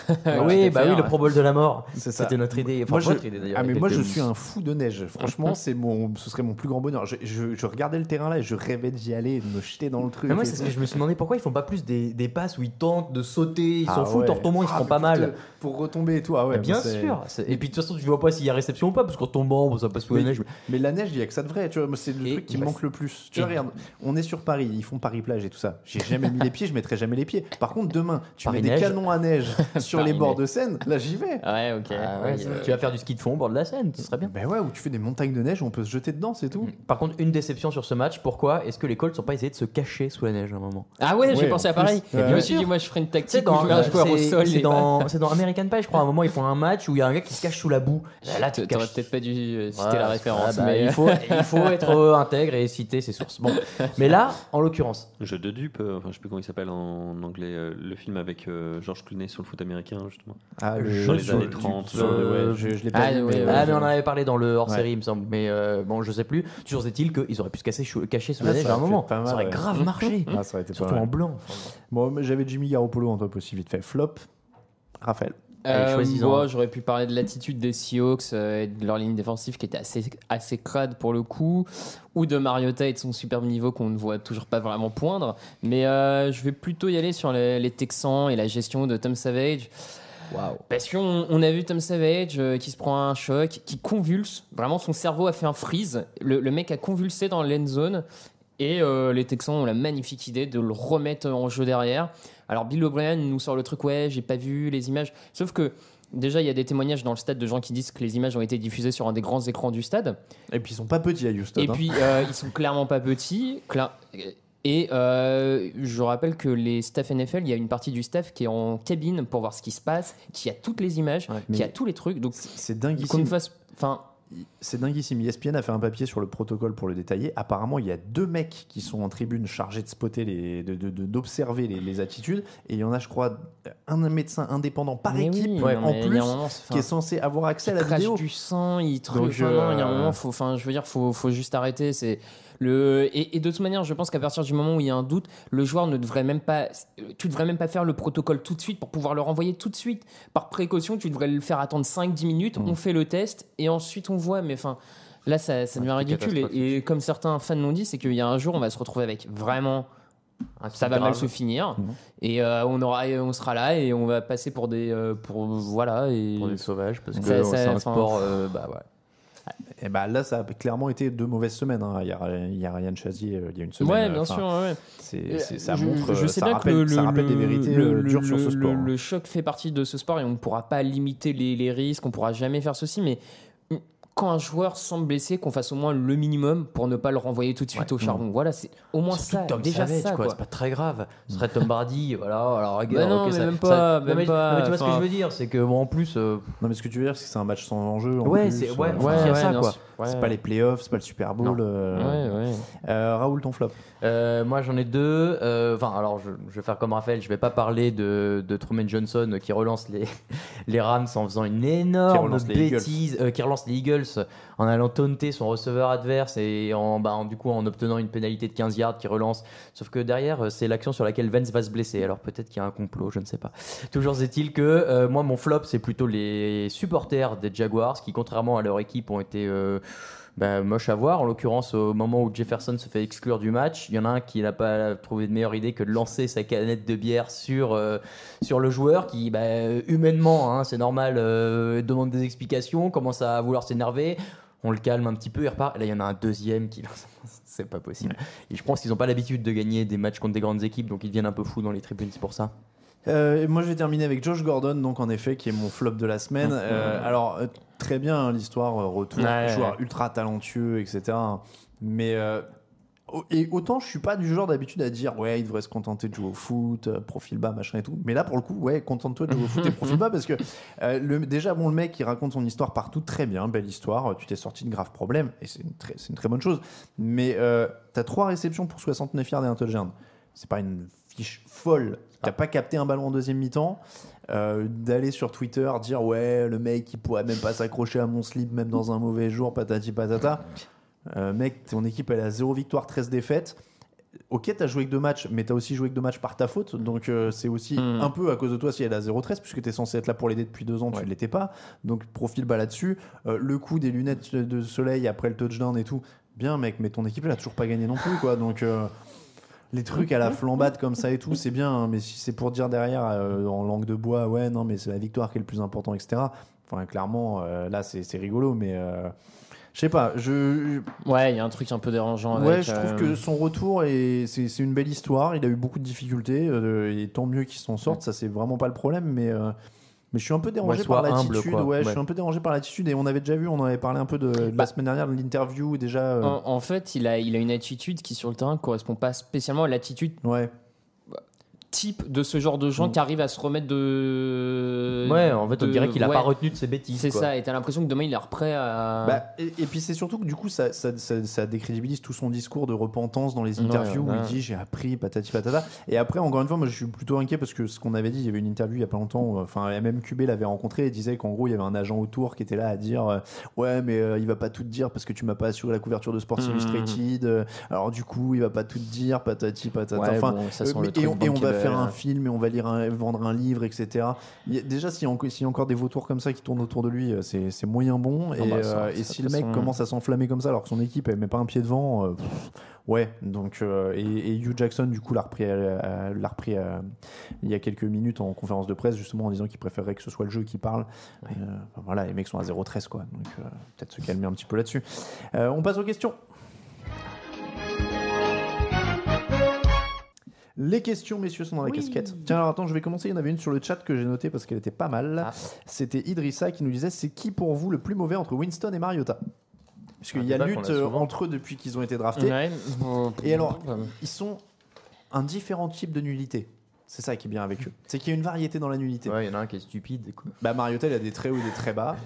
Oui, bah oui, le Pro Bowl de la mort. C'était notre idée. Enfin, Moi, je, votre idée d'ailleurs. ah, mais moi, je suis un fou de neige. Franchement, c'est mon, ce serait mon plus grand bonheur. Je, je- je regardais le terrain là et je rêvais d'y aller, et de me jeter dans le truc. Mais moi, c'est ce que je me suis demandé pourquoi ils font pas plus des, des passes où ils tentent de sauter, ils Ah s'en foutent, ouais. en retombant, ils se Ah, font mais pas mal. pour retomber et tout. Ah ouais, Mais bien sûr. Et puis de toute façon, tu vois pas s'il y a réception ou pas, parce qu'en tombant, bon, ça passe sous la Mais, neige. mais la neige, il y a que ça de vrai. Tu vois, c'est le Et- truc qui me ouais, manque le plus. Tu vois, regarde, on est sur Paris, ils font Paris plage et tout ça. J'ai jamais mis les pieds, je mettrai jamais les pieds. Par contre, demain, tu Paris mets des canons à neige sur les bords de Seine. Là, j'y vais. Ouais, ok. Ah ouais, euh, tu vas faire du ski de fond au bord de la Seine, ce serait bien. Ben ouais, où tu fais des montagnes de neige où on peut se jeter dedans, c'est tout. Par contre, une déception sur ce match, pourquoi est-ce que les Colts n'ont pas essayé de se cacher sous la neige à un moment? Ah ouais, j'ai pensé en à pareil. plus. Ouais. je me Bien suis dit, moi, je ferais une tactique où dans, je mets un joueur au c'est- sol. c'est et- dans, American Pie, je crois. À un moment, ils font un match où il y a un gars qui se cache sous la boue. Là, tu te T'aurais caches- peut-être pas dû euh, citer la référence. ah bah, mais... il, faut, il faut être euh, intègre et citer ses sources. Bon. Mais là, en l'occurrence, Jeu de dupe, euh, enfin je sais plus comment il s'appelle en anglais, euh, le film avec euh, George Clooney sur le foot américain justement. Ah, le- Dans les années du- 30, sur le- euh, ouais, je, je l'ai pas Ah, vu, ouais, mais- ouais, ah, mais on en avait parlé dans le hors-série, Ouais. il me semble. Mais euh, bon, je sais plus. Toujours est-il qu'ils auraient pu se cacher, sous Ah, la ça neige à un moment. pas ça aurait grave marché. Ah, pas Surtout en blanc. Bon, j'avais Jimmy Garoppolo en top aussi, vite fait. Flop, Raphaël. Euh, choisis-en moi, j'aurais pu parler de l'attitude des Seahawks euh, et de leur ligne défensive qui était assez, assez crade pour le coup, ou de Mariota et de son superbe niveau qu'on ne voit toujours pas vraiment poindre. Mais euh, je vais plutôt y aller sur les, les Texans et la gestion de Tom Savage. Waouh. Parce qu'on on a vu Tom Savage euh, qui se prend un choc, qui convulse. Vraiment, son cerveau a fait un freeze. Le, le mec a convulsé dans l'end zone. Et euh, les Texans ont la magnifique idée de le remettre en jeu derrière. Alors Bill O'Brien nous sort le truc, ouais, j'ai pas vu les images. Sauf que déjà, il y a des témoignages dans le stade de gens qui disent que les images ont été diffusées sur un des grands écrans du stade. Et puis ils sont pas petits à Houston. Et hein. puis, euh, ils sont clairement pas petits. cla- Et euh, je rappelle que les staff NFL, il y a une partie du staff qui est en cabine pour voir ce qui se passe, qui a toutes les images, Ouais, qui a tous les trucs. Donc, c'est qu'on ne fasse. Enfin, c'est dinguissime. ESPN a fait un papier sur le protocole pour le détailler. Apparemment, il y a deux mecs qui sont en tribune chargés de spotter, les, d'observer les, les attitudes. Et il y en a, je crois, un médecin indépendant par Mais équipe oui, en il plus moment, qui est censé avoir accès à la crache vidéo. du sang, il truc. Non, il y a un euh, moment, faut, enfin, je veux dire, faut, faut juste arrêter. C'est le et, et de toute manière, je pense qu'à partir du moment où il y a un doute, le joueur ne devrait même pas, tu devrais même pas faire le protocole tout de suite pour pouvoir le renvoyer tout de suite. Par précaution, tu devrais le faire attendre 5-10 minutes. Mm. On fait le test et ensuite on voit. Mais enfin. Là, ça, ça devient ridicule. Et, et comme certains fans l'ont dit, c'est qu'il y a un jour, on va se retrouver avec vraiment. Ça va mal se finir. Mhm. Et euh, on, aura, on sera là et on va passer pour des. euh, pour, voilà. Et... Pour des sauvages, parce que c'est un sport. euh, bah ouais. Et bah là, ça a clairement été deux mauvaises semaines. hein. Il, y a, il y a Ryan Chazier euh, il y a une semaine. Ouais, euh, bien sûr. ouais. c'est- c'est- ça Je- montre, je euh, sais ça bien rappelle, que le, ça rappelle le- des vérités le- euh, dures sur ce sport. hein. Le, choc fait partie de ce sport et on ne pourra pas limiter les, les risques, on ne pourra jamais faire ceci, mais quand un joueur semble blessé, qu'on fasse au moins le minimum pour ne pas le renvoyer tout de suite au charbon. Voilà, c'est au moins Surtout ça, Tom déjà Savage, ça. quoi, quoi. c'est pas très grave. Ce serait Tom Brady, voilà, alors regarde. Bah non, ok, mais ça- même ça- pas, non, mais- pas, non, mais tu vois ce que je veux dire, c'est que bon, en plus. euh, Non, mais ce que tu veux dire, c'est que c'est un match sans enjeu. en Ouais, c'est- ouais, c'est ouais, ça, bien quoi. sûr. Ouais. C'est pas les playoffs, c'est pas le Super Bowl. Euh. Ouais, ouais. Euh, Raoul, ton flop Euh, moi j'en ai deux. Euh, Enfin, alors je, je vais faire comme Raphaël, je vais pas parler de, de Truman Johnson qui relance les, les Rams en faisant une énorme bêtise, qui relance les Eagles en allant taunter son receveur adverse et en, bah, du coup en obtenant une pénalité de 15 yards qui relance. Sauf que derrière, euh, c'est l'action sur laquelle Vance va se blesser. Alors peut-être qu'il y a un complot, je ne sais pas. Toujours est-il que euh, moi mon flop c'est plutôt les supporters des Jaguars qui contrairement à leur équipe ont été euh, bah, moche à voir. En l'occurrence, au moment où Jefferson se fait exclure du match, il y en a un qui n'a pas trouvé de meilleure idée que de lancer sa canette de bière sur, euh, sur le joueur qui, bah, humainement, hein, c'est normal, euh, demande des explications, commence à vouloir s'énerver. On le calme un petit peu, il repart. Et là, il y en a un deuxième qui lance. c'est pas possible. Et je pense qu'ils n'ont pas l'habitude de gagner des matchs contre des grandes équipes, donc ils deviennent un peu fous dans les tribunes, c'est pour ça. Euh, moi, je vais terminer avec Josh Gordon, donc en effet, qui est mon flop de la semaine. Euh, alors, euh, très bien hein, l'histoire, retour, Ouais. joueur ultra talentueux, etc. Mais et autant je suis pas du genre d'habitude à dire ouais, il devrait se contenter de jouer au foot, profil bas, machin et tout. Mais là, pour le coup, ouais, contente-toi de jouer au foot et profil bas parce que euh, le, déjà, bon, le mec qui raconte son histoire partout, très bien, belle histoire. Tu t'es sorti de graves problèmes et c'est une, très- c'est une très bonne chose. Mais euh, t'as trois réceptions pour 69 yards et un touchdown. C'est pas une fiche folle. T'as pas capté un ballon en deuxième mi-temps. Euh, d'aller sur Twitter dire ouais le mec il pourrait même pas s'accrocher à mon slip même dans un mauvais jour patati patata. Euh, mec ton équipe elle a 0 victoire 13 défaites. Ok t'as joué que deux matchs mais t'as aussi joué que deux matchs par ta faute. Donc euh, c'est aussi Hmm. un peu à cause de toi si elle a 0-13 puisque t'es censé être là pour l'aider depuis deux ans tu ne l'étais pas. Donc profil bas là-dessus. Le coup des lunettes de soleil après le touchdown et tout. Bien mec mais ton équipe elle a toujours pas gagné non plus quoi. Donc les trucs à la flambade comme ça et tout, c'est bien, hein, mais si c'est pour dire derrière euh, en langue de bois, ouais, non, mais c'est la victoire qui est le plus important, etc. Enfin, clairement, euh, là, c'est rigolo, mais euh, je sais pas. Je, Ouais, il y a un truc un peu dérangeant ouais, je trouve que son retour est, c'est une belle histoire. Il a eu beaucoup de difficultés et tant mieux qu'il s'en sorte. Ça, c'est vraiment pas le problème, mais. Mais je suis un peu dérangé Ouais, par l'attitude. Ouais, je suis un peu dérangé par l'attitude. Et on avait déjà vu, on en avait parlé un peu de, de la Bah. semaine dernière de l'interview déjà. euh, En, en fait, il a, il a une attitude qui sur le terrain correspond pas spécialement à l'attitude ouais. Type de ce genre de gens Mm. qui arrivent à se remettre de. Ouais, en fait, on de- dirait qu'il a ouais. pas retenu de ses bêtises. C'est ça, et t'as l'impression que demain il est prêt à. Bah, et, et puis c'est surtout que du coup ça, ça, ça- ça décrédibilise tout son discours de repentance dans les Ouais, interviews où il dit j'ai appris patati patata et après encore une fois moi je suis plutôt inquiet parce que ce qu'on avait dit il y avait une interview il y a pas longtemps euh, enfin même QB l'avait rencontré et disait qu'en gros il y avait un agent autour qui était là à dire euh, ouais mais euh, il va pas tout te dire parce que tu m'as pas assuré la couverture de Sports Mhm. Illustrated euh, alors du coup il va pas tout te dire patati patata Ouais, enfin bon, ça euh, sent le et, truc on, et on va bankable. Faire un film et on va lire un- vendre un livre etc a- déjà s'il y, a encore- s'il y a encore des vautours comme ça qui tournent autour de lui euh, c'est moyen bon. Et, bah, ça, euh, et si le mec façon- commence à s'enflammer comme ça alors que son équipe elle met pas un pied devant euh, pff, ouais. Donc et, et Hugh Jackson du coup l'a repris, l'a repris il y a quelques minutes en conférence de presse justement en disant qu'il préférerait que ce soit le jeu qui parle. Enfin, voilà les mecs sont à 0-13 quoi. Donc peut-être se calmer un petit peu là-dessus. On passe aux questions Les questions, messieurs, sont dans la casquette. Tiens, alors attends, je vais commencer. Il y en avait une sur le chat que j'ai notée parce qu'elle était pas mal. Ah. C'était Idrissa qui nous disait c'est qui pour vous le plus mauvais entre Winston et Mariota? Puisqu'il Un y a qu'on lutte a euh, entre eux depuis qu'ils ont été draftés. Ouais, Et alors, ils sont un différent type de nullité. C'est ça qui est bien avec eux. C'est qu'il y a une variété dans la nullité. Ouais, il y en a un qui est stupide. Quoi. Bah, Mariota, il a des très hauts et des très bas.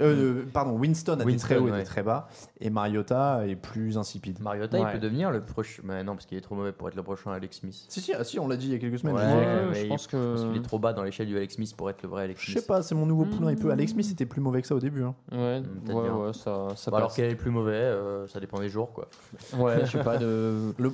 Euh, pardon, Winston a des Winston, très hauts et ouais. des très bas, et Mariota est plus insipide. Mariota, Ouais. il peut devenir le prochain. Mais non, parce qu'il est trop mauvais pour être le prochain Alex Smith. Si, si, ah, si, on l'a dit il y a quelques semaines. Ouais, je je pense que- Parce qu'il est trop bas dans l'échelle du Alex Smith pour être le vrai Alex Je Smith. sais pas, c'est mon nouveau poulain. Il peut. Alex Smith était plus mauvais que ça au début. hein. Ouais, ouais, ouais, ça, alors quel est plus mauvais euh, Ça dépend des jours, quoi. Ouais, je sais pas de. Le-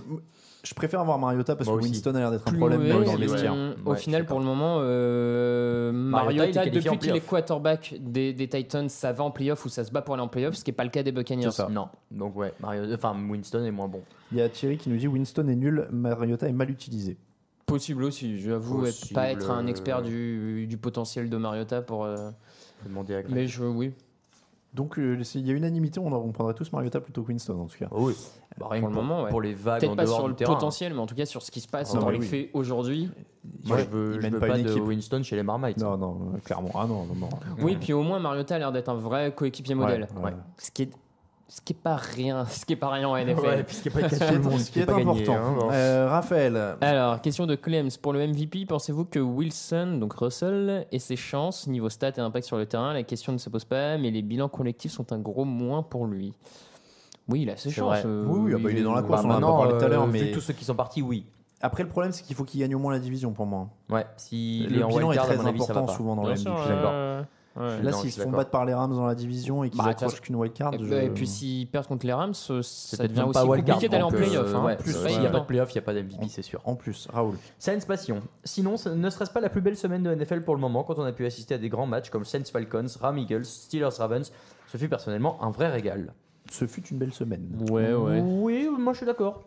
Je préfère avoir Mariota parce Moi que aussi. Winston a l'air d'être un plus problème mauvais, dans le ouais. vestiaire. euh, Au Ouais, final, pour le moment, euh, Mariota, il est Mariota, qualifié en depuis qu'il est playoff. quarterback des, des Titans, ça va en playoff ou ça se bat pour aller en playoff, ce qui n'est pas le cas des Buccaneers. C'est ça. Non, donc ouais, Mario... enfin Winston est moins bon. Il y a Thierry qui nous dit Winston est nul, Mariota est mal utilisé. Possible aussi, j'avoue, être- Possible, pas être un expert euh, du, du potentiel de Mariota pour. euh, demander à Greg. Mais je, oui, Donc euh, s'il y a unanimité, on, on prendrait tous Mariota plutôt que Winston en tout cas. Oh oui, bah, rien pour le pour, moment, ouais. pour les vagues peut-être en pas dehors sur du le terrain. potentiel, mais en tout cas sur ce qui se passe Ah, dans bah les oui. faits aujourd'hui. Moi, je veux, je veux pas pas, de. Winston chez les Marmites. Non, non, euh, clairement. Ah non, non, non. Oui, puis au moins Mariota a l'air d'être un vrai coéquipier modèle. Ouais, ouais. Ce qui est, ce qui est pas rien, ce qui est pas rien en NFL. Ouais, pas de Ce qui est- ce qui est important. Euh, Raphaël, Alors, question de Clems. Pour le MVP, pensez-vous que Wilson, donc Russell, ait ses chances niveau stats et impact sur le terrain La question ne se pose pas, mais les bilans collectifs sont un gros moins pour lui. Oui, il a ses C'est chances. euh, Oui, oui, ah bah, il est dans la course, Bah, on en a pas parlé tout à l'heure, euh, mais- vu tous ceux qui sont partis, oui. après le problème c'est qu'il faut qu'il gagne au moins la division pour moi. Ouais, s'il le bilan est très important souvent dans la ouais, ouais, ouais. Là, s'ils se font battre par les Rams dans la division et qu'ils Bah, accrochent qu'une wildcard, Et, je- et puis s'ils perdent contre les Rams, ça devient aussi compliqué d'aller en donc, euh, playoff. hein. ouais, Plus s'il pas n'y a pas de playoff, il n'y a pas d'MVP, c'est sûr. en plus, Raoul. Saints Passion. Sinon, ce ne serait-ce pas la plus belle semaine de NFL pour le moment quand on a pu assister à des grands matchs comme Saints Falcons, Ram Eagles, Steelers Ravens Ce fut personnellement un vrai régal. Ce fut une belle semaine. Ouais, ouais. Oui, moi je suis d'accord.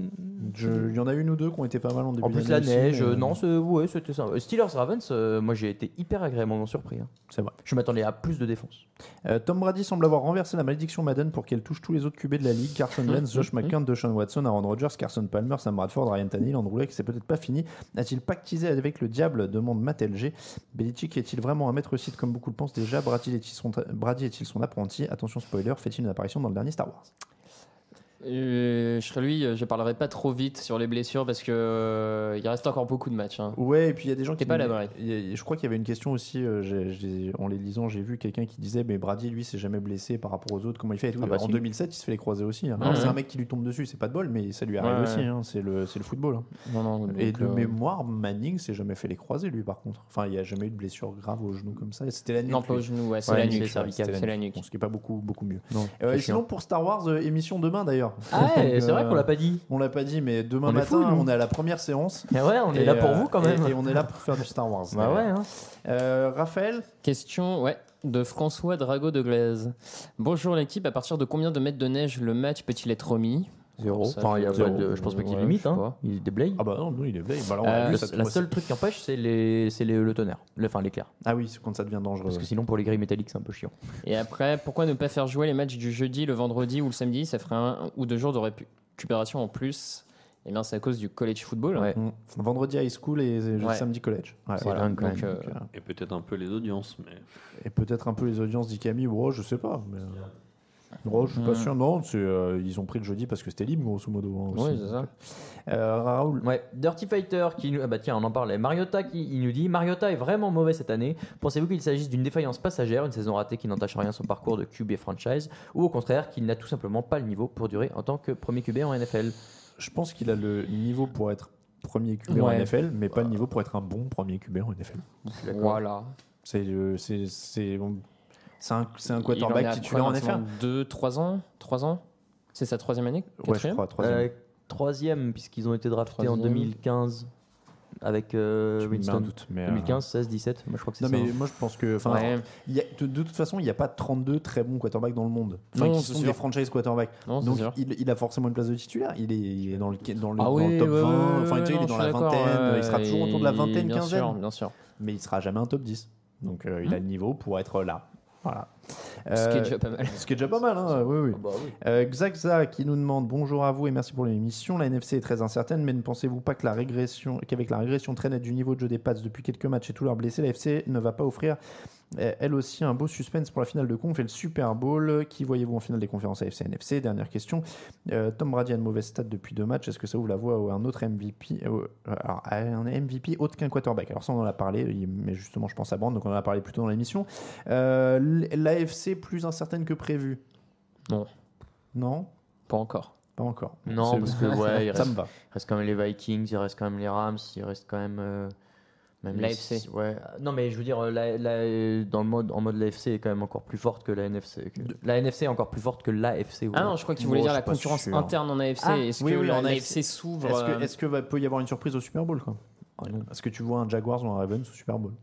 Il y en a une ou deux qui ont été pas mal en début En plus, la aussi, neige, mais- euh, non, c'est- ouais, c'était ça. Steelers Ravens, euh, moi j'ai été hyper agréablement surpris. hein. C'est vrai. Je m'attendais à plus de défense. Euh, Tom Brady semble avoir renversé la malédiction Madden pour qu'elle touche tous les autres QB de la ligue. Carson Wentz, Josh McCown, Deshaun Watson, Aaron Rodgers, Carson Palmer, Sam Bradford, Ryan Tannehill, Andrew Luck, c'est peut-être pas fini. A-t-il pactisé avec le diable demande Matt LG. Belichick est-il vraiment un maître site comme beaucoup le pensent? Déjà Brady est-il son, Brady est-il son apprenti? Attention spoiler, fait-il une apparition dans le dernier Star Wars Euh, je serais lui, euh, je parlerai pas trop vite sur les blessures parce que euh, il reste encore beaucoup de matchs. hein. Ouais, et puis il y a des gens qui. Pas là, a- Je crois qu'il y avait une question aussi, euh, en les lisant, j'ai vu quelqu'un qui disait Mais Brady, lui, s'est jamais blessé par rapport aux autres, comment il fait? Ah bah En si. 2007, il se fait les croisés aussi. hein. C'est ouais. un mec qui lui tombe dessus, c'est pas de bol, mais ça lui arrive Ouais, aussi. hein. C'est le, football. Non, non, Et de euh, mémoire, Manning s'est jamais fait les croisés, lui, par contre. Enfin, il n'y a jamais eu de blessure grave au genou comme ça. C'était la nuque. Non, pas au genou, c'est la nuque. c'est la nuque. Ce qui est pas beaucoup, beaucoup mieux. Euh, sinon, pour Star Wars, euh, émission demain d'ailleurs. Ah ouais, c'est euh, vrai qu'on l'a pas dit. On l'a pas dit, mais demain On matin, on est à la première séance. Mais ouais, on est là pour euh, vous quand même. Et, et on est là pour faire du Star Wars. Bah ouais. hein. Euh, Raphaël Question ouais, de François Drago de Glaise. Bonjour l'équipe, à partir de combien de mètres de neige le match peut-il être remis? Zéro. Ça, Enfin, il y a zéro. pas de- je pense pas qu'il y ait Ouais, limite. je sais Hein. pas. Il déblaye. Ah bah non, nous il est. Bah on Euh, vu ça la aussi. seule truc qui empêche, c'est les, c'est les- le tonnerre, le, enfin l'éclair. Ah oui, c'est quand ça devient dangereux. Parce que sinon, pour les grilles métalliques, c'est un peu chiant. Et après, pourquoi ne pas faire jouer les matchs du jeudi, le vendredi ou le samedi? Ça ferait un ou deux jours de récupération en plus. Et bien, c'est à cause du college football. Ouais. Mm. Vendredi high school et et Ouais. samedi college. Ouais, C'est voilà. dingue, quand Donc, même. euh, Et peut-être un peu les audiences, mais et peut-être un peu les audiences d'Ikami. Oh, je sais pas. Mais... euh, oh, je suis pas Mm. sûr. Non, euh, ils ont pris le jeudi parce que c'était libre, grosso modo. hein, aussi. Oui, c'est ça. Euh, Raoul. Ouais, Dirty Fighter qui nous. Ah bah tiens, on en parlait. Mariota qui il nous dit Mariota est vraiment mauvais cette année. Pensez-vous qu'il s'agisse d'une défaillance passagère, une saison ratée qui n'entache en rien son parcours de QB franchise, ou au contraire qu'il n'a tout simplement pas le niveau pour durer en tant que premier QB en NFL Je pense qu'il a le niveau pour être premier QB en. NFL, mais pas le niveau pour être un bon premier QB en NFL. Voilà. C'est le- c'est un, c'est un quarterback titulaire en maintenant Deux, trois ans? Trois ans? C'est sa troisième année? Ouais, je Quatrième? crois, troisième. Euh, Troisième, puisqu'ils ont été draftés en Troisième. 2015 avec euh, Je me mets un Winston. doute, mais, euh, 2015, 16, 17. Moi, je crois que c'est Non ça. mais hein. moi je pense que enfin Ouais. il y a- de, de toute façon il n'y a pas 32 très bons quarterbacks dans le monde. Enfin Non, qui c'est sont sûr. des franchise quarterbacks. Non, c'est Donc sûr. il, il a forcément une place de titulaire. Il est, il est dans le dans le, Ah dans oui, le top ouais, 20. ouais, enfin ouais, tu sais, il est dans la vingtaine. il sera toujours autour de la vingtaine, bien quinzaine. sûr, bien sûr. Mais il sera jamais un top 10. Donc euh, il a le niveau pour être là. Voilà. Ce qui est Euh, déjà pas mal. Ce qui est déjà pas mal, hein, oui, oui. Ah bah oui. Euh, Xaxa qui nous demande bonjour à vous et merci pour l'émission. La NFC est très incertaine, mais ne pensez-vous pas que la régression, qu'avec la régression très nette du niveau de jeu des Pats depuis quelques matchs et tous leurs blessés, la FC ne va pas offrir Eh, Elle aussi, un beau suspense pour la finale de conf et le Super Bowl? Qui voyez-vous en finale des conférences AFC NFC Dernière question. Euh, Tom Brady a une mauvaise stat depuis deux matchs. Est-ce que ça ouvre la voie à un autre MVP euh, alors, à un MVP autre qu'un quarterback? Alors ça, on en a parlé, mais justement, je pense à Brand, donc on en a parlé plus tôt dans l'émission. Euh, L'AFC plus incertaine que prévu Non. Non? Pas encore. Pas encore. Non, parce que ouais, il ça reste, me va. il reste quand même les Vikings, il reste quand même les Rams, il reste quand même. euh, même les- L'AFC. Ouais. Non, mais je veux dire, la, la- dans le mode, en mode l'AFC est quand même encore plus forte que la NFC. que- La NFC est encore plus forte que l'AFC. Ah non, je crois que tu voulais Bon, dire la concurrence sûr. interne en AFC. Ah, Est-ce oui, que oui, la, en la AFC, AFC s'ouvre Est-ce que, euh, est-ce que va, peut y avoir une surprise au Super Bowl quoi? Est-ce que tu vois un Jaguars ou un Ravens au Super Bowl?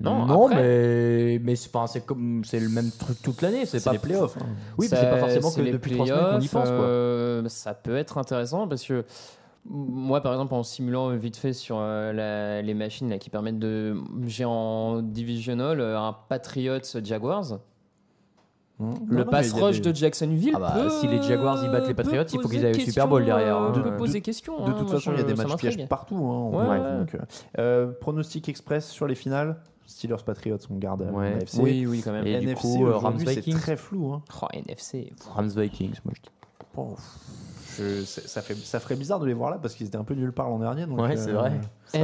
Non, non après- mais mais c'est enfin, c'est comme c'est le même truc toute l'année. C'est C'est pas les playoffs. hein. Oui, c'est pas forcément c'est que les depuis trois semaines qu'on y pense. Quoi. euh, ça peut être intéressant parce que moi, par exemple, en simulant vite fait sur euh, la- les machines là, qui permettent de. J'ai en divisional euh, un Patriots Jaguars. Non, Le non, pass a rush des- de Jacksonville. Ah bah, peut- si les Jaguars, ils battent les Patriots, il faut qu'ils aillent au Super Bowl derrière, hein. euh, peut De- poser de- question. De hein, toute moi, façon, il y a des matchs pièges partout. hein, Ouais, vrai, ouais. donc, euh, pronostic express sur les finales. Steelers Patriots, on garde euh, Ouais. la FC. Oui, oui, quand même. Et du NFC, coup, euh, Rams aujourd'hui, c'est Vikings. très flou. Hein. Oh, NFC. Rams Vikings, moi je dis. Bon, je- c'est- ça, fait, ça ferait bizarre de les voir là parce qu'ils étaient un peu nulle part l'an dernier. donc, Ouais, c'est euh, vrai.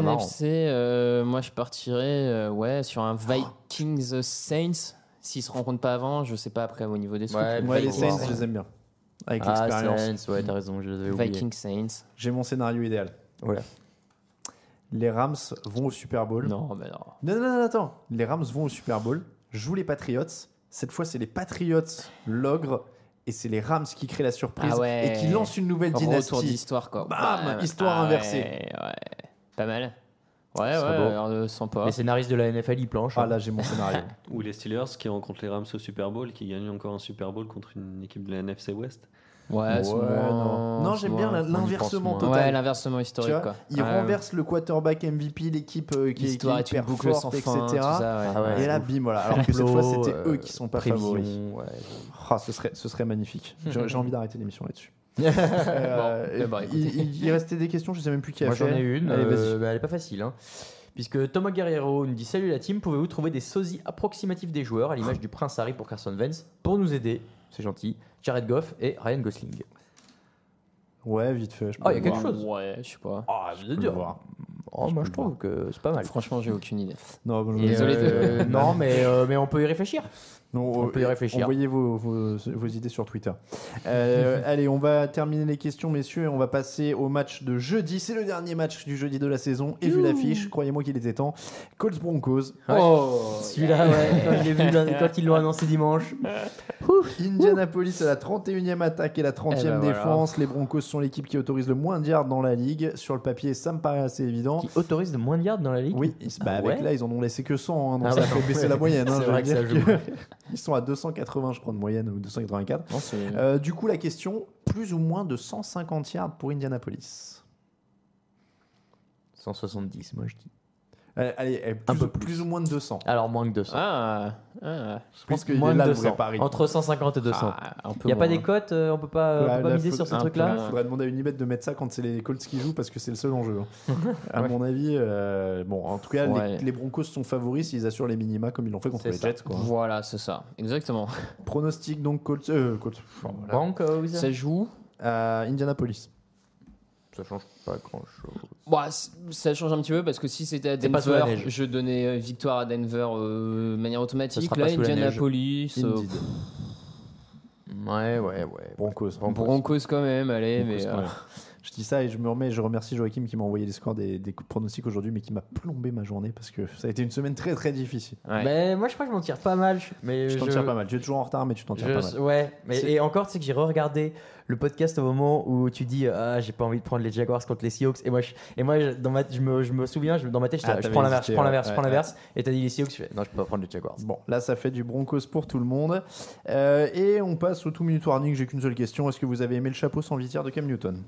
Marrant. NFC, euh, moi je partirais euh, ouais, sur un Vikings Saints. S'ils se rencontrent pas avant, je sais pas après au niveau des scouts. Ouais, Ouais, les Vikings, Saints, je les aime bien. Avec Ah, l'expérience. Saints, ouais, t'as raison, je les avais oubliés. Vikings Saints. J'ai mon scénario idéal. Voilà. Les Rams vont au Super Bowl. Non, mais non. Non, non, non, attends. Les Rams vont au Super Bowl, jouent les Patriots. Cette fois, c'est les Patriots, l'ogre, et c'est les Rams qui créent la surprise Ah ouais. et qui lancent une nouvelle Retour dynastie. d'histoire quoi. Bam, Ouais, histoire ah inversée. Ouais, ouais. Pas mal. Ouais, ouais, euh, sympa. Les scénaristes de la NFL, ils planchent. Ah hein. là, j'ai mon scénario. Ou les Steelers qui rencontrent les Rams au Super Bowl, qui gagnent encore un Super Bowl contre une équipe de la NFC West. Ouais, c'est Ouais, moins- non. Non, j'aime bien l'inversement total. Ouais, l'inversement historique vois, quoi. ils Ouais. renversent le quarterback MVP, l'équipe euh, qui, est- hyper forte, fin, etc. tout ça, ouais. Ah ouais. Et là, bim, voilà. Alors que cette fois, c'était eux qui sont pas prévision, favoris. ouais. Ah, ce, serait, ce serait magnifique. J'ai envie d'arrêter l'émission là-dessus. Bon, Euh, bah, écoutez. il, il- il restait des questions, je sais même plus qui a Moi fait. j'en ai une, Allez, euh, bah, elle est pas facile. hein. Puisque Thomas Guerrero nous dit Salut la team, pouvez-vous trouver des sosies approximatifs des joueurs à l'image du Prince Harry pour Carson Wentz pour nous aider? C'est gentil. Jared Goff et Ryan Gosling. Ouais, vite fait. je peux Ah, il y a le quelque voir. chose. Ouais, je sais pas. Ah, Je peux le voir. Oh, Je moi je trouve que c'est pas mal. Franchement, j'ai aucune idée. Non, bon, Et, Désolé de- euh, non, mais, euh, mais on peut y réfléchir. Non, On peut y euh, réfléchir. Envoyez vos, vos, vos idées sur Twitter. Euh, allez, on va terminer les questions, messieurs, et on va passer au match de jeudi. C'est le dernier match du jeudi de la saison. Et vu l'affiche, croyez-moi qu'il était temps. Colts Broncos. Oh Celui-là, ouais, quand je l'ai vu, quand ils l'ont annoncé dimanche. Indianapolis à la 31e attaque et la 30e Eh ben voilà. défense. Les Broncos sont l'équipe qui autorise le moins de yards dans la ligue. Sur le papier, ça me paraît assez évident. Qui autorise de moins de yards dans la ligue? Oui, bah, avec ouais? là, ils en ont laissé que 100, hein, donc Ah ça ouais. fait baisser la moyenne. hein, C'est je vrai que ça joue. que- Ils sont à 280, je crois, de moyenne, ou 284. Non, c'est- Euh, du coup, la question, plus ou moins de 150 yards pour Indianapolis 170, moi je dis. Euh, Allez, eh, plus, Un peu ou, plus. plus ou moins de 200. Alors moins que 200. Ah, ah. Je pense qu'il moins est là de le vrai 200. pari. Entre 150 et 200. Ah, un peu Il n'y a pas des cotes, euh, on peut pas, on Ouais, peut pas miser faut- sur peu, trucs-là Il faudrait demander à Unibet de mettre ça quand c'est les Colts qui jouent parce que c'est le seul enjeu. hein. à Ouais. mon avis, euh, bon, en tout cas, les- Ouais. les, Broncos sont favoris s'ils assurent les minima comme ils l'ont fait contre les ça. Jets. Quoi. Voilà, c'est ça. Exactement. Pronostic donc Colts, euh, Colts, voilà. Broncos. Ça joue. à Indianapolis. Ça change pas grand-chose. Bah, ça change un petit peu parce que si c'était à Denver, je donnais euh, victoire à Denver euh, de manière automatique. Là. Indianapolis, euh. Ouais, ouais, ouais. Broncos. Broncos quand même, allez, Broncos, mais. Je dis ça et je me remets, je remercie Joachim qui m'a envoyé les scores des, des pronostics aujourd'hui, mais qui m'a plombé ma journée parce que ça a été une semaine très très difficile. ouais. Mais moi je crois que je m'en tire pas mal. Mais Tu t'en je- tires pas mal. Tu es toujours en retard, mais tu t'en tires je- pas mal. Ouais, mais et encore, tu sais que j'ai re-regardé le podcast au moment où tu dis ah j'ai pas envie de prendre les Jaguars contre les Seahawks et moi je, et moi je, dans ma, je me je me souviens je- dans ma tête Ah, je t'avais prends l'inverse je prends ouais. l'inverse je prends Ouais, l'inverse et t'as dit les Seahawks je fais non je peux pas prendre les Jaguars. Bon, là, ça fait du Broncos pour tout le monde. Euh, et on passe au two minute warning. J'ai qu'une seule question. Est-ce que vous avez aimé le chapeau sans visière de Cam Newton?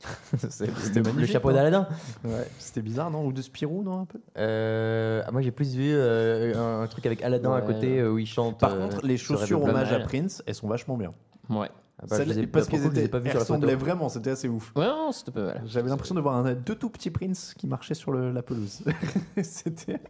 C'était le magnifique, chapeau non d'Aladin. Ouais, c'était bizarre, non? Ou de Spirou, non un peu? Euh, moi j'ai plus vu euh, un, un truc avec Aladin à côté euh, où il chante. Par euh, contre, les sur chaussures hommage à Prince, elles sont vachement bien. Ouais. Ah bah, Ça- je les ai- parce pour qu'elles le coup, je les ai étaient, pas vues elles sur la photo. ressemblaient vraiment, c'était assez ouf. Ouais, non, c'était pas mal. J'avais l'impression de voir un, deux tout petits Prince qui marchaient sur le- la pelouse. c'était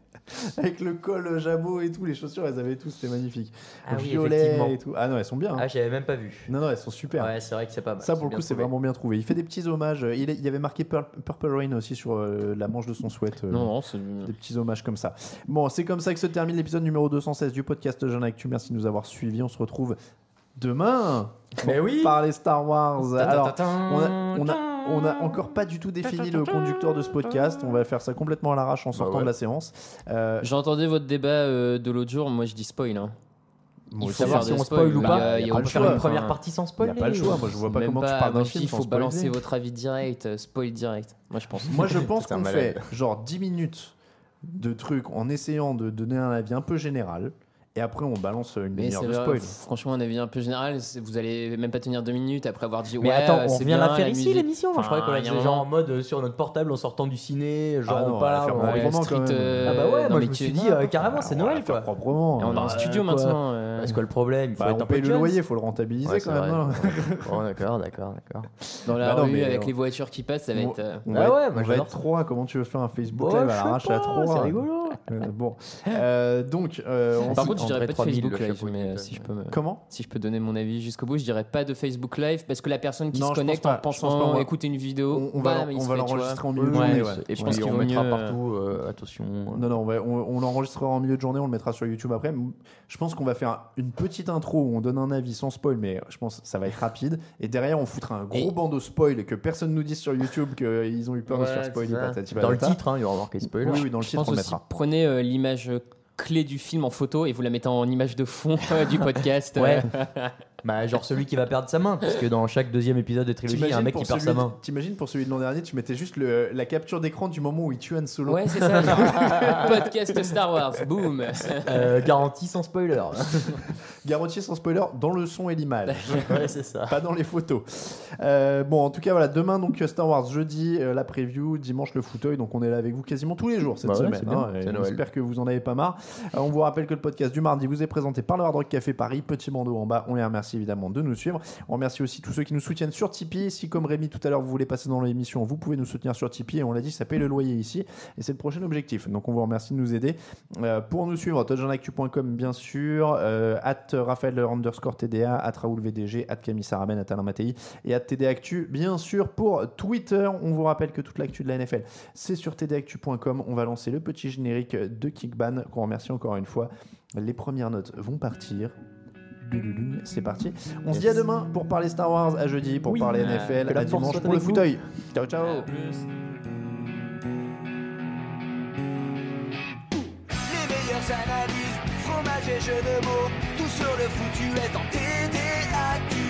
avec le col jabot et tout, les chaussures, elles avaient tout, c'était magnifique. Ah oui, Violet effectivement. et tout. Ah non, elles sont bien. hein. Ah, j'avais même pas vu. Non, non, elles sont super. Ouais, c'est vrai que c'est pas mal. Ça, pour le bien coup, c'est trouvé. vraiment bien trouvé. Il fait des petits hommages. Il, est- il y avait marqué Pur- Purple Rain aussi sur euh, la manche de son sweat. euh, Non, non, c'est. des petits hommages comme ça. Bon, c'est comme ça que se termine l'épisode numéro 216 du podcast Jeune Actu. Merci de nous avoir suivis. On se retrouve demain Mais oui. parler Star Wars. Alors, on a, on, a, on a encore pas du tout défini le conducteur de ce podcast. On va faire ça complètement à l'arrache en sortant ouais. de la séance. Euh, J'entendais votre débat euh, de l'autre jour, moi je dis spoil. Hein. moi aussi, savoir si on spoil ou pas. il y a- il pas On le peut faire choix. une première partie sans Il n'y spoiler. a pas le choix. Moi, je vois pas comment tu parles d'un film Il faut balancer votre avis direct, euh, spoil direct. Moi je pense. Moi, je pense qu'on fait genre 10 minutes de trucs en essayant de donner un avis un peu général. Et après, on balance une Mais demi-heure c'est de spoil. franchement, un avis un peu général, vous allez même pas tenir deux minutes après avoir dit Mais ouais. attends, euh, on c'est vient bien, la faire ici l'émission. Je croyais qu'on la faisait genre en mode euh, sur notre portable en sortant du ciné, genre Ah non, Street, même. euh, Ah bah ouais, non, moi mais je me tu suis dis, dit euh, carrément c'est Noël quoi. proprement. Et on est en studio maintenant. Parce que le problème, il faut Bah, être un peu le loyer, il faut le rentabiliser quand même. Bon, d'accord, d'accord, d'accord. Dans la Bah rue avec on- les voitures qui passent, ça va être. va, ouais, moi, j'adore être trois. Comment tu veux faire un Facebook Bah, Live à l'arrache à pas, trois c'est rigolo. Euh, Bon, donc, on Par contre, dirais pas de 3000, Facebook Live, mais euh, si je peux me. comment? Si je peux donner mon avis jusqu'au bout, je dirais pas de Facebook Live parce que la personne qui Non, se connecte pas. en pensant va- écouter une vidéo, On, on va, on se va l'enregistrer en milieu de journée. et Je pense puis qu'il on vaut mettra mieux, partout, euh, attention. Non, non, on, l'enregistrera en milieu de journée, on le mettra sur YouTube après. Je pense qu'on va faire une petite intro où on donne un avis sans spoil, mais je pense que ça va être rapide. Et derrière, on foutra un gros bandeau spoil et que personne nous dise sur YouTube qu'ils ont eu peur de se faire spoiler. Dans le titre, hein, il y aura marqué spoiler. Oui, oui, dans le titre, on mettra. prenez euh, l'image clé du film en photo et vous la mettez en image de fond euh, du podcast. Ouais. Bah, genre celui qui va perdre sa main, parce que dans chaque deuxième épisode de trilogie, il y a un mec qui perd sa main. T'imagines pour celui de l'an dernier, tu mettais juste le- la capture d'écran du moment où il tue Han Solo. Ouais, c'est ça. genre, podcast Star Wars, boum. Euh, garantie sans spoiler. Garantie sans spoiler dans le son et l'image. ouais, c'est ça. pas dans les photos. Euh, bon, en tout cas, voilà, demain donc Star Wars, jeudi euh, la preview, dimanche le fauteuil, donc on est là avec vous quasiment tous les jours cette Bah ouais, semaine. hein. J'espère que vous en avez pas marre. Euh, on vous rappelle que le podcast du mardi vous est présenté par le Hard Rock Café Paris, petit bandeau en bas. On les remercie évidemment de nous suivre. On remercie aussi tous ceux qui nous soutiennent sur Tipeee. Si comme Rémi tout à l'heure vous voulez passer dans l'émission, vous pouvez nous soutenir sur Tipeee. Et on l'a dit, ça paye le loyer ici et c'est le prochain objectif. Donc on vous remercie de nous aider. Euh, pour nous suivre, touchdownactu.com bien sûr, euh, at Raphaël underscore TDA, at Raoul VDG, at Camille Saraben, at Alain Mattei et at TDActu bien sûr pour Twitter. On vous rappelle que toute l'actu de la NFL c'est sur tdactu.com. On va lancer le petit générique de Kickban qu'on remercie encore une fois. Les premières notes vont partir. C'est parti. On se dit à demain pour parler Star Wars, à jeudi pour Oui. parler NFL, à dimanche pour le fauteuil. Ciao ciao. Les meilleures analyses, fromage et jeux de mots, tout sur le foutu est en TDAQ.